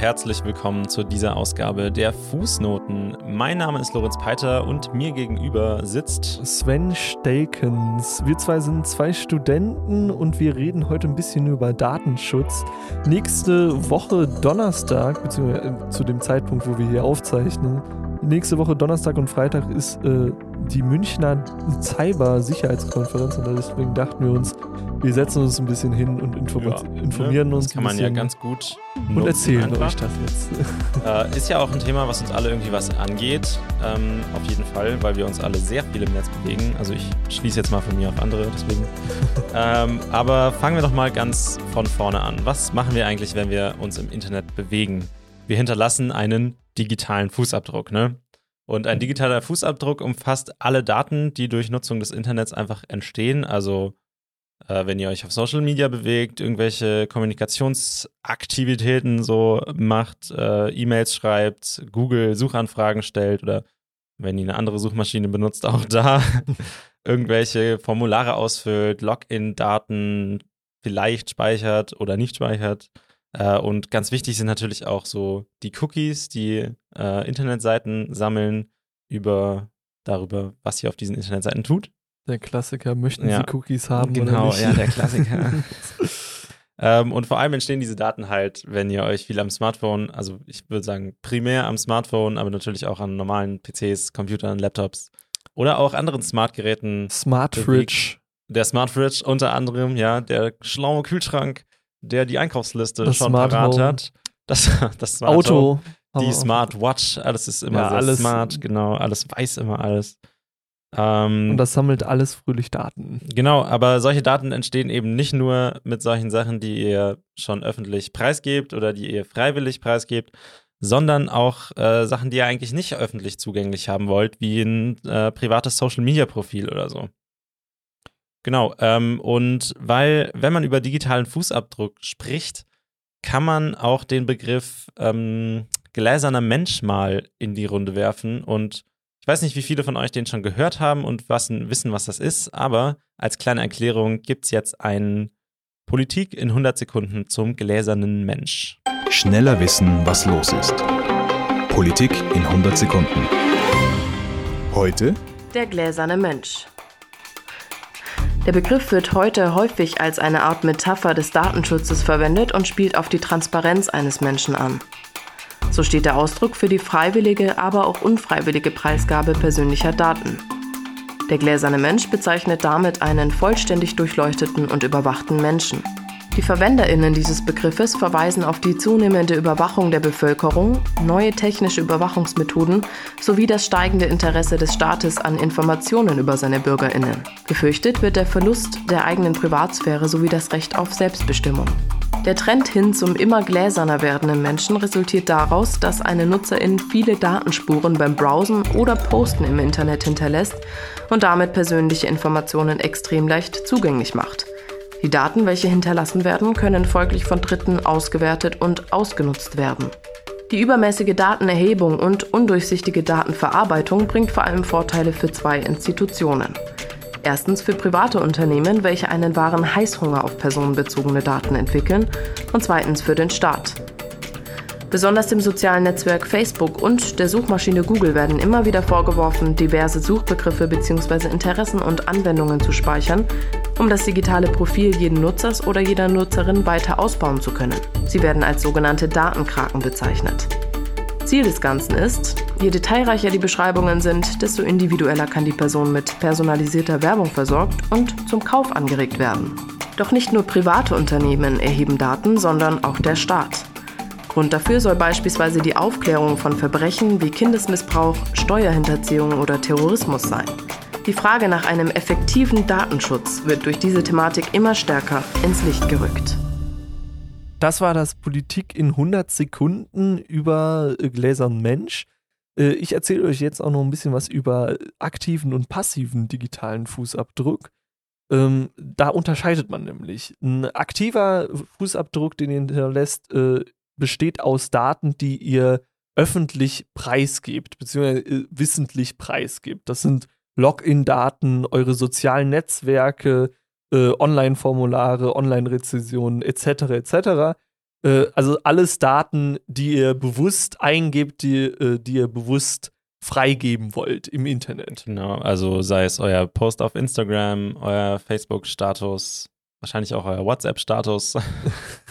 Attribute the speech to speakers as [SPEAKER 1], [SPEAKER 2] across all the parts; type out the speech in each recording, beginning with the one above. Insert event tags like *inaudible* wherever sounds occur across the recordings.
[SPEAKER 1] Herzlich willkommen zu dieser Ausgabe der Fußnoten. Mein Name ist Lorenz Peiter und mir gegenüber sitzt
[SPEAKER 2] Sven Stelkens. Wir zwei sind zwei Studenten und wir reden heute ein bisschen über Datenschutz. Nächste Woche Donnerstag, beziehungsweise äh, zu dem Zeitpunkt, wo wir hier aufzeichnen, nächste Woche Donnerstag und Freitag ist äh, die Münchner Cyber-Sicherheitskonferenz und deswegen dachten wir uns, wir setzen uns ein bisschen hin und inform ja, informieren
[SPEAKER 1] ne?
[SPEAKER 2] uns.
[SPEAKER 1] Das kann man ja ganz gut.
[SPEAKER 2] Und erzählen euch das jetzt. *laughs*
[SPEAKER 1] Äh, ist ja auch ein Thema, was uns alle irgendwie was angeht. Ähm, auf jeden Fall, weil wir uns alle sehr viel im Netz bewegen. Also ich schließe jetzt mal von mir auf andere, deswegen. *laughs* ähm, aber fangen wir doch mal ganz von vorne an. Was machen wir eigentlich, wenn wir uns im Internet bewegen? Wir hinterlassen einen digitalen Fußabdruck, ne? Und ein digitaler Fußabdruck umfasst alle Daten, die durch Nutzung des Internets einfach entstehen. Also äh, wenn ihr euch auf Social Media bewegt, irgendwelche Kommunikationsaktivitäten so macht, äh, E-Mails schreibt, Google Suchanfragen stellt oder wenn ihr eine andere Suchmaschine benutzt, auch da *laughs* irgendwelche Formulare ausfüllt, Login-Daten vielleicht speichert oder nicht speichert. Äh, und ganz wichtig sind natürlich auch so die Cookies, die äh, Internetseiten sammeln über darüber, was ihr auf diesen Internetseiten tut.
[SPEAKER 2] Der Klassiker, möchten ja. Sie Cookies haben?
[SPEAKER 1] Genau,
[SPEAKER 2] oder nicht?
[SPEAKER 1] ja, der Klassiker. *laughs* ähm, und vor allem entstehen diese Daten halt, wenn ihr euch viel am Smartphone, also ich würde sagen primär am Smartphone, aber natürlich auch an normalen PCs, Computern, Laptops oder auch anderen Smartgeräten.
[SPEAKER 2] Smart Fridge.
[SPEAKER 1] Der Smart Fridge unter anderem, ja, der schlaue Kühlschrank, der die Einkaufsliste
[SPEAKER 2] das
[SPEAKER 1] schon
[SPEAKER 2] Smart
[SPEAKER 1] parat
[SPEAKER 2] Home.
[SPEAKER 1] hat. Das, das Smart
[SPEAKER 2] Auto.
[SPEAKER 1] Home, die Smartwatch, alles ist immer
[SPEAKER 2] Ja, alles-
[SPEAKER 1] smart, genau, alles weiß immer alles. Ähm,
[SPEAKER 2] Und das sammelt alles fröhlich Daten.
[SPEAKER 1] Genau, aber solche Daten entstehen eben nicht nur mit solchen Sachen, die ihr schon öffentlich preisgebt oder die ihr freiwillig preisgebt, sondern auch äh, Sachen, die ihr eigentlich nicht öffentlich zugänglich haben wollt, wie ein äh, privates Social-Media-Profil oder so. Genau, ähm, und weil, wenn man über digitalen Fußabdruck spricht, kann man auch den Begriff ähm, gläserner Mensch mal in die Runde werfen und weiß nicht, wie viele von euch den schon gehört haben und was, wissen, was das ist, aber als kleine Erklärung gibt es jetzt ein Politik in 100 Sekunden zum gläsernen Mensch.
[SPEAKER 3] Schneller wissen, was los ist. Politik in 100 Sekunden. Heute
[SPEAKER 4] Der gläserne Mensch. Der Begriff wird heute häufig als eine Art Metapher des Datenschutzes verwendet und spielt auf die Transparenz eines Menschen an. So steht der Ausdruck für die freiwillige, aber auch unfreiwillige Preisgabe persönlicher Daten. Der gläserne Mensch bezeichnet damit einen vollständig durchleuchteten und überwachten Menschen. Die Verwenderinnen dieses Begriffes verweisen auf die zunehmende Überwachung der Bevölkerung, neue technische Überwachungsmethoden sowie das steigende Interesse des Staates an Informationen über seine Bürgerinnen. Befürchtet wird der Verlust der eigenen Privatsphäre sowie das Recht auf Selbstbestimmung. Der Trend hin zum immer gläserner werdenden Menschen resultiert daraus, dass eine Nutzerin viele Datenspuren beim Browsen oder Posten im Internet hinterlässt und damit persönliche Informationen extrem leicht zugänglich macht. Die Daten, welche hinterlassen werden, können folglich von Dritten ausgewertet und ausgenutzt werden. Die übermäßige Datenerhebung und undurchsichtige Datenverarbeitung bringt vor allem Vorteile für zwei Institutionen. Erstens für private Unternehmen, welche einen wahren Heißhunger auf personenbezogene Daten entwickeln, und zweitens für den Staat. Besonders dem sozialen Netzwerk Facebook und der Suchmaschine Google werden immer wieder vorgeworfen, diverse Suchbegriffe bzw. Interessen und Anwendungen zu speichern, um das digitale Profil jeden Nutzers oder jeder Nutzerin weiter ausbauen zu können. Sie werden als sogenannte Datenkraken bezeichnet. Ziel des Ganzen ist, je detailreicher die Beschreibungen sind, desto individueller kann die Person mit personalisierter Werbung versorgt und zum Kauf angeregt werden. Doch nicht nur private Unternehmen erheben Daten, sondern auch der Staat. Grund dafür soll beispielsweise die Aufklärung von Verbrechen wie Kindesmissbrauch, Steuerhinterziehung oder Terrorismus sein. Die Frage nach einem effektiven Datenschutz wird durch diese Thematik immer stärker ins Licht gerückt.
[SPEAKER 2] Das war das Politik in 100 Sekunden über Gläsern Mensch. Äh, ich erzähle euch jetzt auch noch ein bisschen was über aktiven und passiven digitalen Fußabdruck. Ähm, da unterscheidet man nämlich. Ein aktiver Fußabdruck, den ihr hinterlässt, äh, besteht aus Daten, die ihr öffentlich preisgebt, beziehungsweise äh, wissentlich preisgebt. Das sind Login-Daten, eure sozialen Netzwerke, äh, Online-Formulare, Online-Rezessionen etc. etc. Äh, also alles Daten, die ihr bewusst eingebt, die, äh, die ihr bewusst freigeben wollt im Internet.
[SPEAKER 1] Genau, also sei es euer Post auf Instagram, euer Facebook-Status, wahrscheinlich auch euer WhatsApp-Status,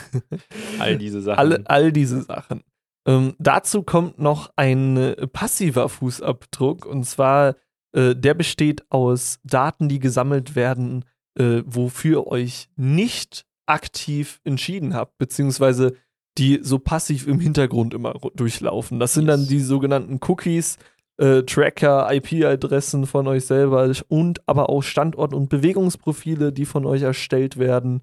[SPEAKER 1] *laughs* all diese Sachen.
[SPEAKER 2] All, all diese Sachen. Ähm, dazu kommt noch ein äh, passiver Fußabdruck und zwar äh, der besteht aus Daten, die gesammelt werden, äh, wofür euch nicht aktiv entschieden habt, beziehungsweise die so passiv im Hintergrund immer durchlaufen. Das sind yes. dann die sogenannten Cookies, äh, Tracker, IP-Adressen von euch selber und aber auch Standort- und Bewegungsprofile, die von euch erstellt werden.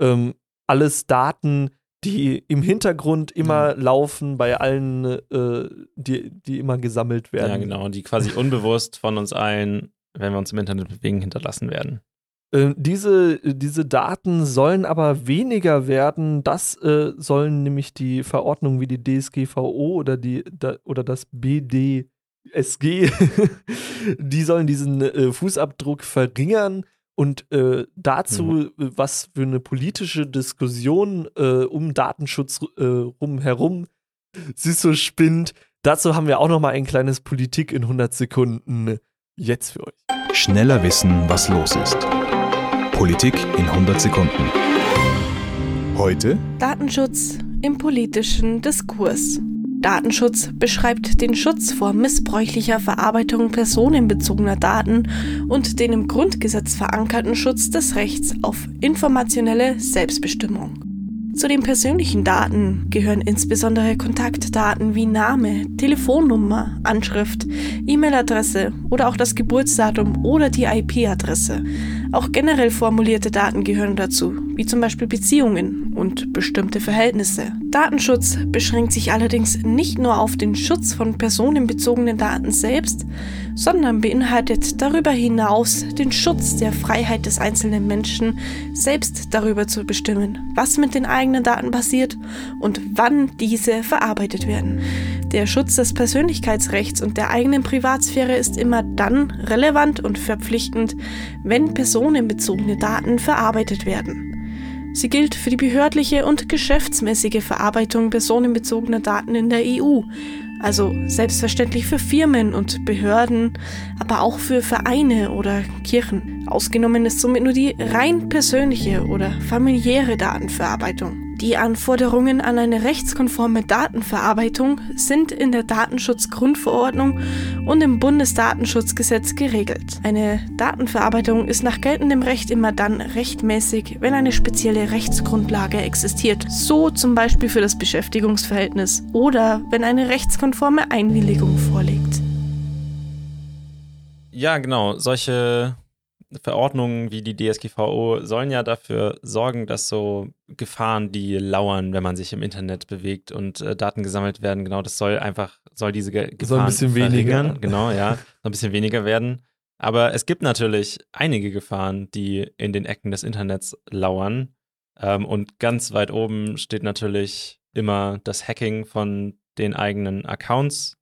[SPEAKER 2] Ähm, alles Daten, die im Hintergrund immer ja. laufen bei allen, äh, die, die immer gesammelt werden. Ja,
[SPEAKER 1] genau, die quasi unbewusst von uns allen, wenn wir uns im Internet bewegen, hinterlassen werden.
[SPEAKER 2] Äh, diese, diese Daten sollen aber weniger werden. Das äh, sollen nämlich die Verordnungen wie die DSGVO oder, die, da, oder das BDSG, *laughs* die sollen diesen äh, Fußabdruck verringern und äh, dazu, mhm. was für eine politische Diskussion äh, um Datenschutz äh, rum herum sie so spinnt, dazu haben wir auch noch mal ein kleines Politik in 100 Sekunden jetzt für euch.
[SPEAKER 3] Schneller wissen, was los ist. Politik in 100 Sekunden. Heute
[SPEAKER 5] Datenschutz im politischen Diskurs. Datenschutz beschreibt den Schutz vor missbräuchlicher Verarbeitung personenbezogener Daten und den im Grundgesetz verankerten Schutz des Rechts auf informationelle Selbstbestimmung. Zu den persönlichen Daten gehören insbesondere Kontaktdaten wie Name, Telefonnummer, Anschrift, E-Mail-Adresse oder auch das Geburtsdatum oder die IP-Adresse. Auch generell formulierte Daten gehören dazu, wie zum Beispiel Beziehungen und bestimmte Verhältnisse. Datenschutz beschränkt sich allerdings nicht nur auf den Schutz von personenbezogenen Daten selbst, sondern beinhaltet darüber hinaus den Schutz der Freiheit des einzelnen Menschen, selbst darüber zu bestimmen, was mit den eigenen Daten passiert und wann diese verarbeitet werden. Der Schutz des Persönlichkeitsrechts und der eigenen Privatsphäre ist immer dann relevant und verpflichtend, wenn personenbezogene Daten verarbeitet werden. Sie gilt für die behördliche und geschäftsmäßige Verarbeitung personenbezogener Daten in der EU, also selbstverständlich für Firmen und Behörden, aber auch für Vereine oder Kirchen. Ausgenommen ist somit nur die rein persönliche oder familiäre Datenverarbeitung. Die Anforderungen an eine rechtskonforme Datenverarbeitung sind in der Datenschutzgrundverordnung und im Bundesdatenschutzgesetz geregelt. Eine Datenverarbeitung ist nach geltendem Recht immer dann rechtmäßig, wenn eine spezielle Rechtsgrundlage existiert, so zum Beispiel für das Beschäftigungsverhältnis oder wenn eine rechtskonforme Einwilligung vorliegt.
[SPEAKER 1] Ja, genau. Solche Verordnungen wie die DSGVO sollen ja dafür sorgen, dass so Gefahren, die lauern, wenn man sich im Internet bewegt und äh, Daten gesammelt werden, genau, das soll einfach, soll diese Ge Gefahren soll
[SPEAKER 2] ein bisschen weniger.
[SPEAKER 1] Genau, ja, soll ein bisschen weniger werden. Aber es gibt natürlich einige Gefahren, die in den Ecken des Internets lauern. Ähm, und ganz weit oben steht natürlich immer das Hacking von den eigenen Accounts,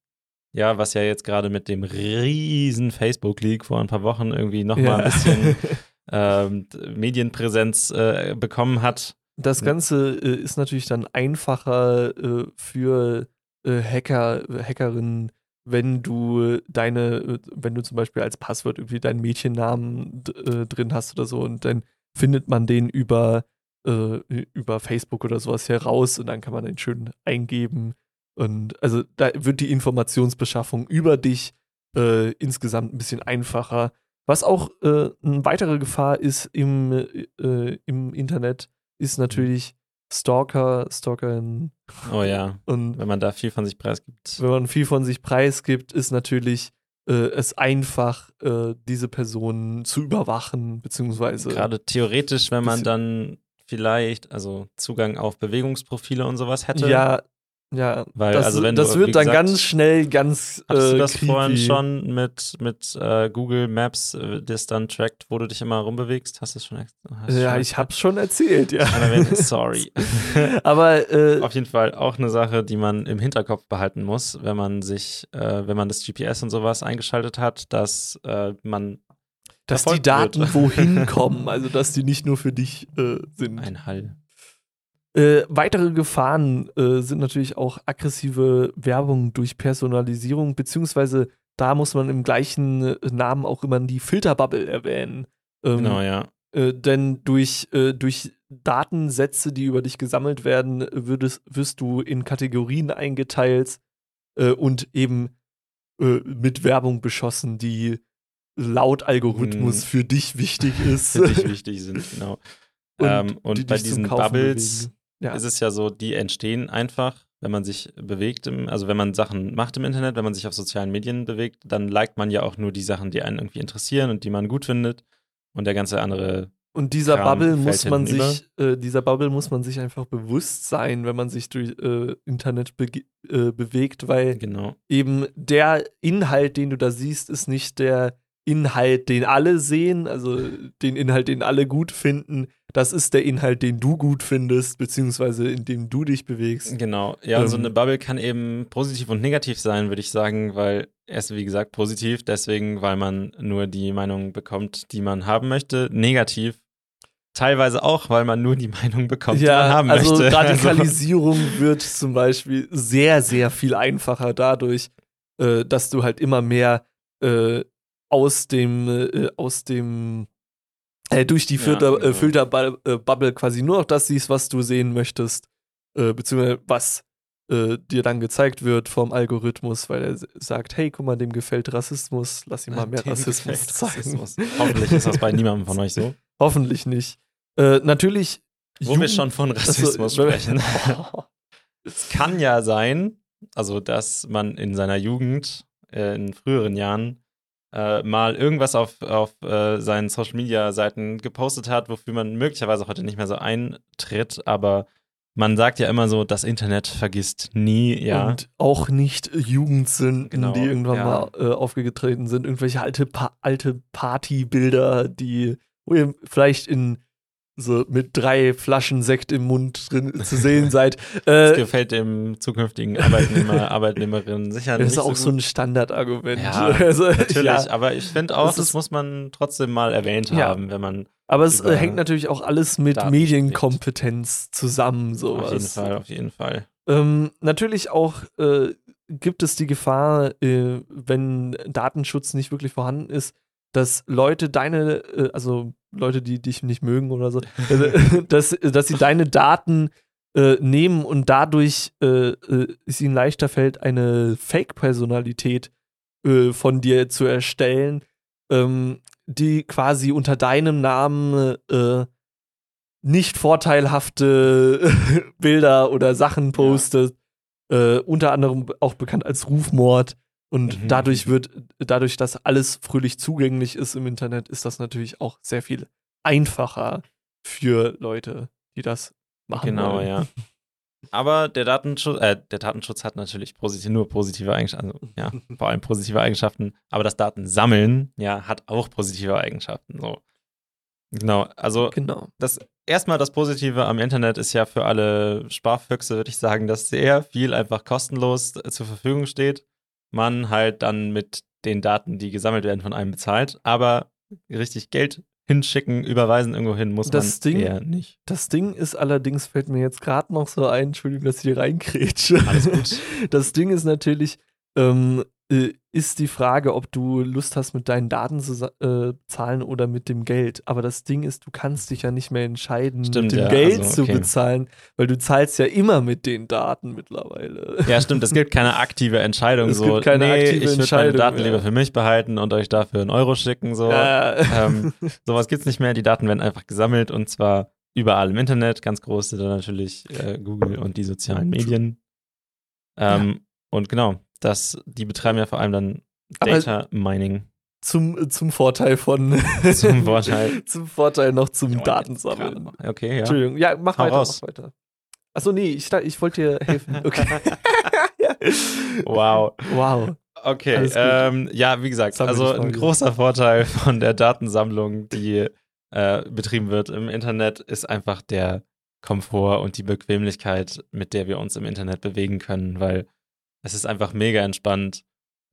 [SPEAKER 1] ja, was ja jetzt gerade mit dem riesen Facebook-Leak vor ein paar Wochen irgendwie nochmal ja. ein bisschen *laughs* ähm, Medienpräsenz äh, bekommen hat.
[SPEAKER 2] Das Ganze äh, ist natürlich dann einfacher äh, für äh, Hacker, Hackerinnen, wenn du deine, äh, wenn du zum Beispiel als Passwort irgendwie deinen Mädchennamen äh, drin hast oder so und dann findet man den über, über Facebook oder sowas heraus und dann kann man den schön eingeben und also da wird die Informationsbeschaffung über dich äh, insgesamt ein bisschen einfacher. Was auch äh, eine weitere Gefahr ist im, äh, im Internet, ist natürlich Stalker, Stalkerin.
[SPEAKER 1] Oh ja.
[SPEAKER 2] Und
[SPEAKER 1] wenn man da viel von sich preisgibt.
[SPEAKER 2] Wenn man viel von sich preisgibt, ist natürlich äh, es einfach, äh, diese Person zu überwachen, beziehungsweise.
[SPEAKER 1] Gerade theoretisch, wenn man dann vielleicht, also Zugang auf Bewegungsprofile und sowas hätte.
[SPEAKER 2] Ja, ja,
[SPEAKER 1] Weil,
[SPEAKER 2] das,
[SPEAKER 1] also wenn
[SPEAKER 2] das
[SPEAKER 1] du,
[SPEAKER 2] wird dann
[SPEAKER 1] gesagt,
[SPEAKER 2] ganz schnell ganz.
[SPEAKER 1] Hast
[SPEAKER 2] äh,
[SPEAKER 1] du das
[SPEAKER 2] creepy.
[SPEAKER 1] vorhin schon mit, mit äh, Google Maps, äh, das dann trackt, wo du dich immer rumbewegst? Hast du es schon hast
[SPEAKER 2] Ja,
[SPEAKER 1] schon
[SPEAKER 2] ich hab's schon erzählt, ja. *laughs*
[SPEAKER 1] Sorry. *laughs*
[SPEAKER 2] Aber äh,
[SPEAKER 1] Auf jeden Fall auch eine Sache, die man im Hinterkopf behalten muss, wenn man sich, äh, wenn man das GPS und sowas eingeschaltet hat, dass äh, man
[SPEAKER 2] dass die Daten
[SPEAKER 1] wird.
[SPEAKER 2] wohin *laughs* kommen, also dass die nicht nur für dich äh, sind.
[SPEAKER 1] ein Hall.
[SPEAKER 2] Äh, weitere Gefahren äh, sind natürlich auch aggressive Werbung durch Personalisierung, beziehungsweise da muss man im gleichen äh, Namen auch immer die Filterbubble erwähnen. Ähm,
[SPEAKER 1] Genau, ja.
[SPEAKER 2] äh, denn durch, äh, durch Datensätze, die über dich gesammelt werden, würdest, wirst du in Kategorien eingeteilt äh, und eben mit Werbung beschossen, die laut Algorithmus
[SPEAKER 1] Hm.
[SPEAKER 2] für dich wichtig *laughs* ist.
[SPEAKER 1] Für dich wichtig sind, genau. *laughs*
[SPEAKER 2] und,
[SPEAKER 1] ähm, und
[SPEAKER 2] die
[SPEAKER 1] bei diesen Bubbles.
[SPEAKER 2] Ja.
[SPEAKER 1] ist es ja so, die entstehen einfach, wenn man sich bewegt, im, also wenn man Sachen macht im Internet, wenn man sich auf sozialen Medien bewegt, dann liked man ja auch nur die Sachen, die einen irgendwie interessieren und die man gut findet. Und der ganze andere,
[SPEAKER 2] Und dieser
[SPEAKER 1] Kram
[SPEAKER 2] Bubble muss man sich, äh, dieser Bubble muss man sich einfach bewusst sein, wenn man sich durch äh, Internet bege- äh, bewegt, weil
[SPEAKER 1] genau.
[SPEAKER 2] eben der Inhalt, den du da siehst, ist nicht der Inhalt, den alle sehen, also den Inhalt, den alle gut finden. Das ist der Inhalt, den du gut findest, beziehungsweise in dem du dich bewegst.
[SPEAKER 1] Genau. Ja, und so
[SPEAKER 2] Ähm,
[SPEAKER 1] eine Bubble kann eben positiv und negativ sein, würde ich sagen, weil erst, wie gesagt, positiv, deswegen, weil man nur die Meinung bekommt, die man haben möchte. Negativ, teilweise auch, weil man nur die Meinung bekommt, die man haben
[SPEAKER 2] also
[SPEAKER 1] möchte. *laughs*
[SPEAKER 2] Radikalisierung wird zum Beispiel sehr, sehr viel einfacher dadurch, äh, dass du halt immer mehr äh, aus dem, äh, aus dem, durch die
[SPEAKER 1] Ja,
[SPEAKER 2] Filter,
[SPEAKER 1] genau.
[SPEAKER 2] äh, Filterbubble quasi nur noch das siehst, was du sehen möchtest, äh, beziehungsweise was äh, dir dann gezeigt wird vom Algorithmus, weil er sagt, hey, guck mal, dem gefällt Rassismus, lass ihm mal mehr Rassismus zeigen.
[SPEAKER 1] Rassismus. *laughs* Hoffentlich ist das bei niemandem von euch so.
[SPEAKER 2] Hoffentlich nicht. Äh, natürlich.
[SPEAKER 1] Wo wir
[SPEAKER 2] Jugend-
[SPEAKER 1] schon von Rassismus
[SPEAKER 2] wenn-
[SPEAKER 1] sprechen. *laughs* Es kann ja sein, also dass man in seiner Jugend, äh, in früheren Jahren, äh, mal irgendwas auf, auf äh, seinen Social Media Seiten gepostet hat, wofür man möglicherweise heute nicht mehr so eintritt, aber man sagt ja immer so, das Internet vergisst nie, ja.
[SPEAKER 2] Und auch nicht Jugendsünden,
[SPEAKER 1] Genau,
[SPEAKER 2] die irgendwann
[SPEAKER 1] ja.
[SPEAKER 2] mal äh, aufgetreten sind. Irgendwelche alte, pa alte Partybilder, die wo ihr vielleicht in so mit drei Flaschen Sekt im Mund drin zu *laughs* sehen seid.
[SPEAKER 1] das
[SPEAKER 2] Äh,
[SPEAKER 1] gefällt dem zukünftigen Arbeitnehmer, *laughs* Arbeitnehmerin sicher
[SPEAKER 2] das
[SPEAKER 1] nicht
[SPEAKER 2] ist auch
[SPEAKER 1] so
[SPEAKER 2] so ein Standardargument.
[SPEAKER 1] Ja, *laughs*
[SPEAKER 2] also,
[SPEAKER 1] Natürlich,
[SPEAKER 2] ja.
[SPEAKER 1] aber ich finde auch,
[SPEAKER 2] Das
[SPEAKER 1] das, muss man trotzdem mal erwähnt
[SPEAKER 2] Ja.
[SPEAKER 1] haben, wenn man
[SPEAKER 2] Aber es äh, hängt natürlich auch alles mit
[SPEAKER 1] Daten
[SPEAKER 2] Medienkompetenz zusammen. Sowas.
[SPEAKER 1] auf jeden Fall, auf jeden Fall.
[SPEAKER 2] Ähm, natürlich auch äh, gibt es die Gefahr, äh, wenn Datenschutz nicht wirklich vorhanden ist, dass Leute deine, äh, also Leute, die dich nicht mögen oder so, äh, *laughs* dass, dass sie deine Daten äh, nehmen und dadurch äh, äh, es ihnen leichter fällt, eine Fake-Personalität äh, von dir zu erstellen, ähm, die quasi unter deinem Namen äh, nicht vorteilhafte *laughs* Bilder oder Sachen postet, äh, unter anderem auch bekannt als Rufmord. Und
[SPEAKER 1] Mhm.
[SPEAKER 2] dadurch wird, dadurch, dass alles fröhlich zugänglich ist im Internet, ist das natürlich auch sehr viel einfacher für Leute, die das machen.
[SPEAKER 1] Genau,
[SPEAKER 2] wollen.
[SPEAKER 1] ja. *laughs* Aber der Datenschutz, äh, der Datenschutz hat natürlich positiv, nur positive Eigenschaften, also, ja, *laughs* vor allem positive Eigenschaften. Aber das Datensammeln, ja, hat auch positive Eigenschaften. So. Genau, also
[SPEAKER 2] Genau.
[SPEAKER 1] das erstmal das Positive am Internet ist ja für alle Sparfüchse, würde ich sagen, dass sehr viel einfach kostenlos äh, zur Verfügung steht. Man halt dann mit den Daten, die gesammelt werden, von einem bezahlt. Aber richtig Geld hinschicken, überweisen irgendwo hin, muss
[SPEAKER 2] Das
[SPEAKER 1] man
[SPEAKER 2] Ding-
[SPEAKER 1] eher nicht.
[SPEAKER 2] Das Ding ist allerdings, fällt mir jetzt gerade noch so ein, Entschuldigung, dass ich hier reinkrätsche.
[SPEAKER 1] Alles gut. *laughs*
[SPEAKER 2] Das Ding ist natürlich, ähm, äh, ist die Frage, ob du Lust hast, mit deinen Daten zu äh, zahlen oder mit dem Geld. Aber das Ding ist, du kannst dich ja nicht mehr entscheiden,
[SPEAKER 1] Stimmt,
[SPEAKER 2] mit dem
[SPEAKER 1] ja,
[SPEAKER 2] Geld
[SPEAKER 1] also,
[SPEAKER 2] zu
[SPEAKER 1] okay.
[SPEAKER 2] bezahlen, weil du zahlst ja immer mit den Daten mittlerweile.
[SPEAKER 1] Ja, stimmt, es gibt keine aktive Entscheidung.
[SPEAKER 2] Es
[SPEAKER 1] so,
[SPEAKER 2] gibt keine
[SPEAKER 1] nee,
[SPEAKER 2] aktive
[SPEAKER 1] ich würde meine Daten
[SPEAKER 2] ja.
[SPEAKER 1] lieber für mich behalten und euch dafür einen Euro schicken. So.
[SPEAKER 2] Äh,
[SPEAKER 1] Ähm, *laughs* sowas gibt's nicht mehr. Die Daten werden einfach gesammelt und zwar überall im Internet, ganz groß sind da natürlich äh, Google und die sozialen Medien. Ähm, Und genau, das, die betreiben ja vor allem dann
[SPEAKER 2] Aber-
[SPEAKER 1] Data Mining
[SPEAKER 2] Zum, zum Vorteil von. *laughs*
[SPEAKER 1] zum Vorteil. *laughs*
[SPEAKER 2] zum Vorteil noch zum
[SPEAKER 1] Ja,
[SPEAKER 2] Datensammeln.
[SPEAKER 1] Okay, ja.
[SPEAKER 2] Entschuldigung, ja, mach
[SPEAKER 1] Hau
[SPEAKER 2] weiter,
[SPEAKER 1] raus.
[SPEAKER 2] mach weiter. Achso, nee, ich, ich wollte dir helfen. *laughs* Okay.
[SPEAKER 1] Wow.
[SPEAKER 2] Wow.
[SPEAKER 1] Okay, ähm, ja, wie gesagt, also ein großer Vorteil von der Datensammlung, die äh, betrieben wird im Internet, ist einfach der Komfort und die Bequemlichkeit, mit der wir uns im Internet bewegen können, weil es ist einfach mega entspannt,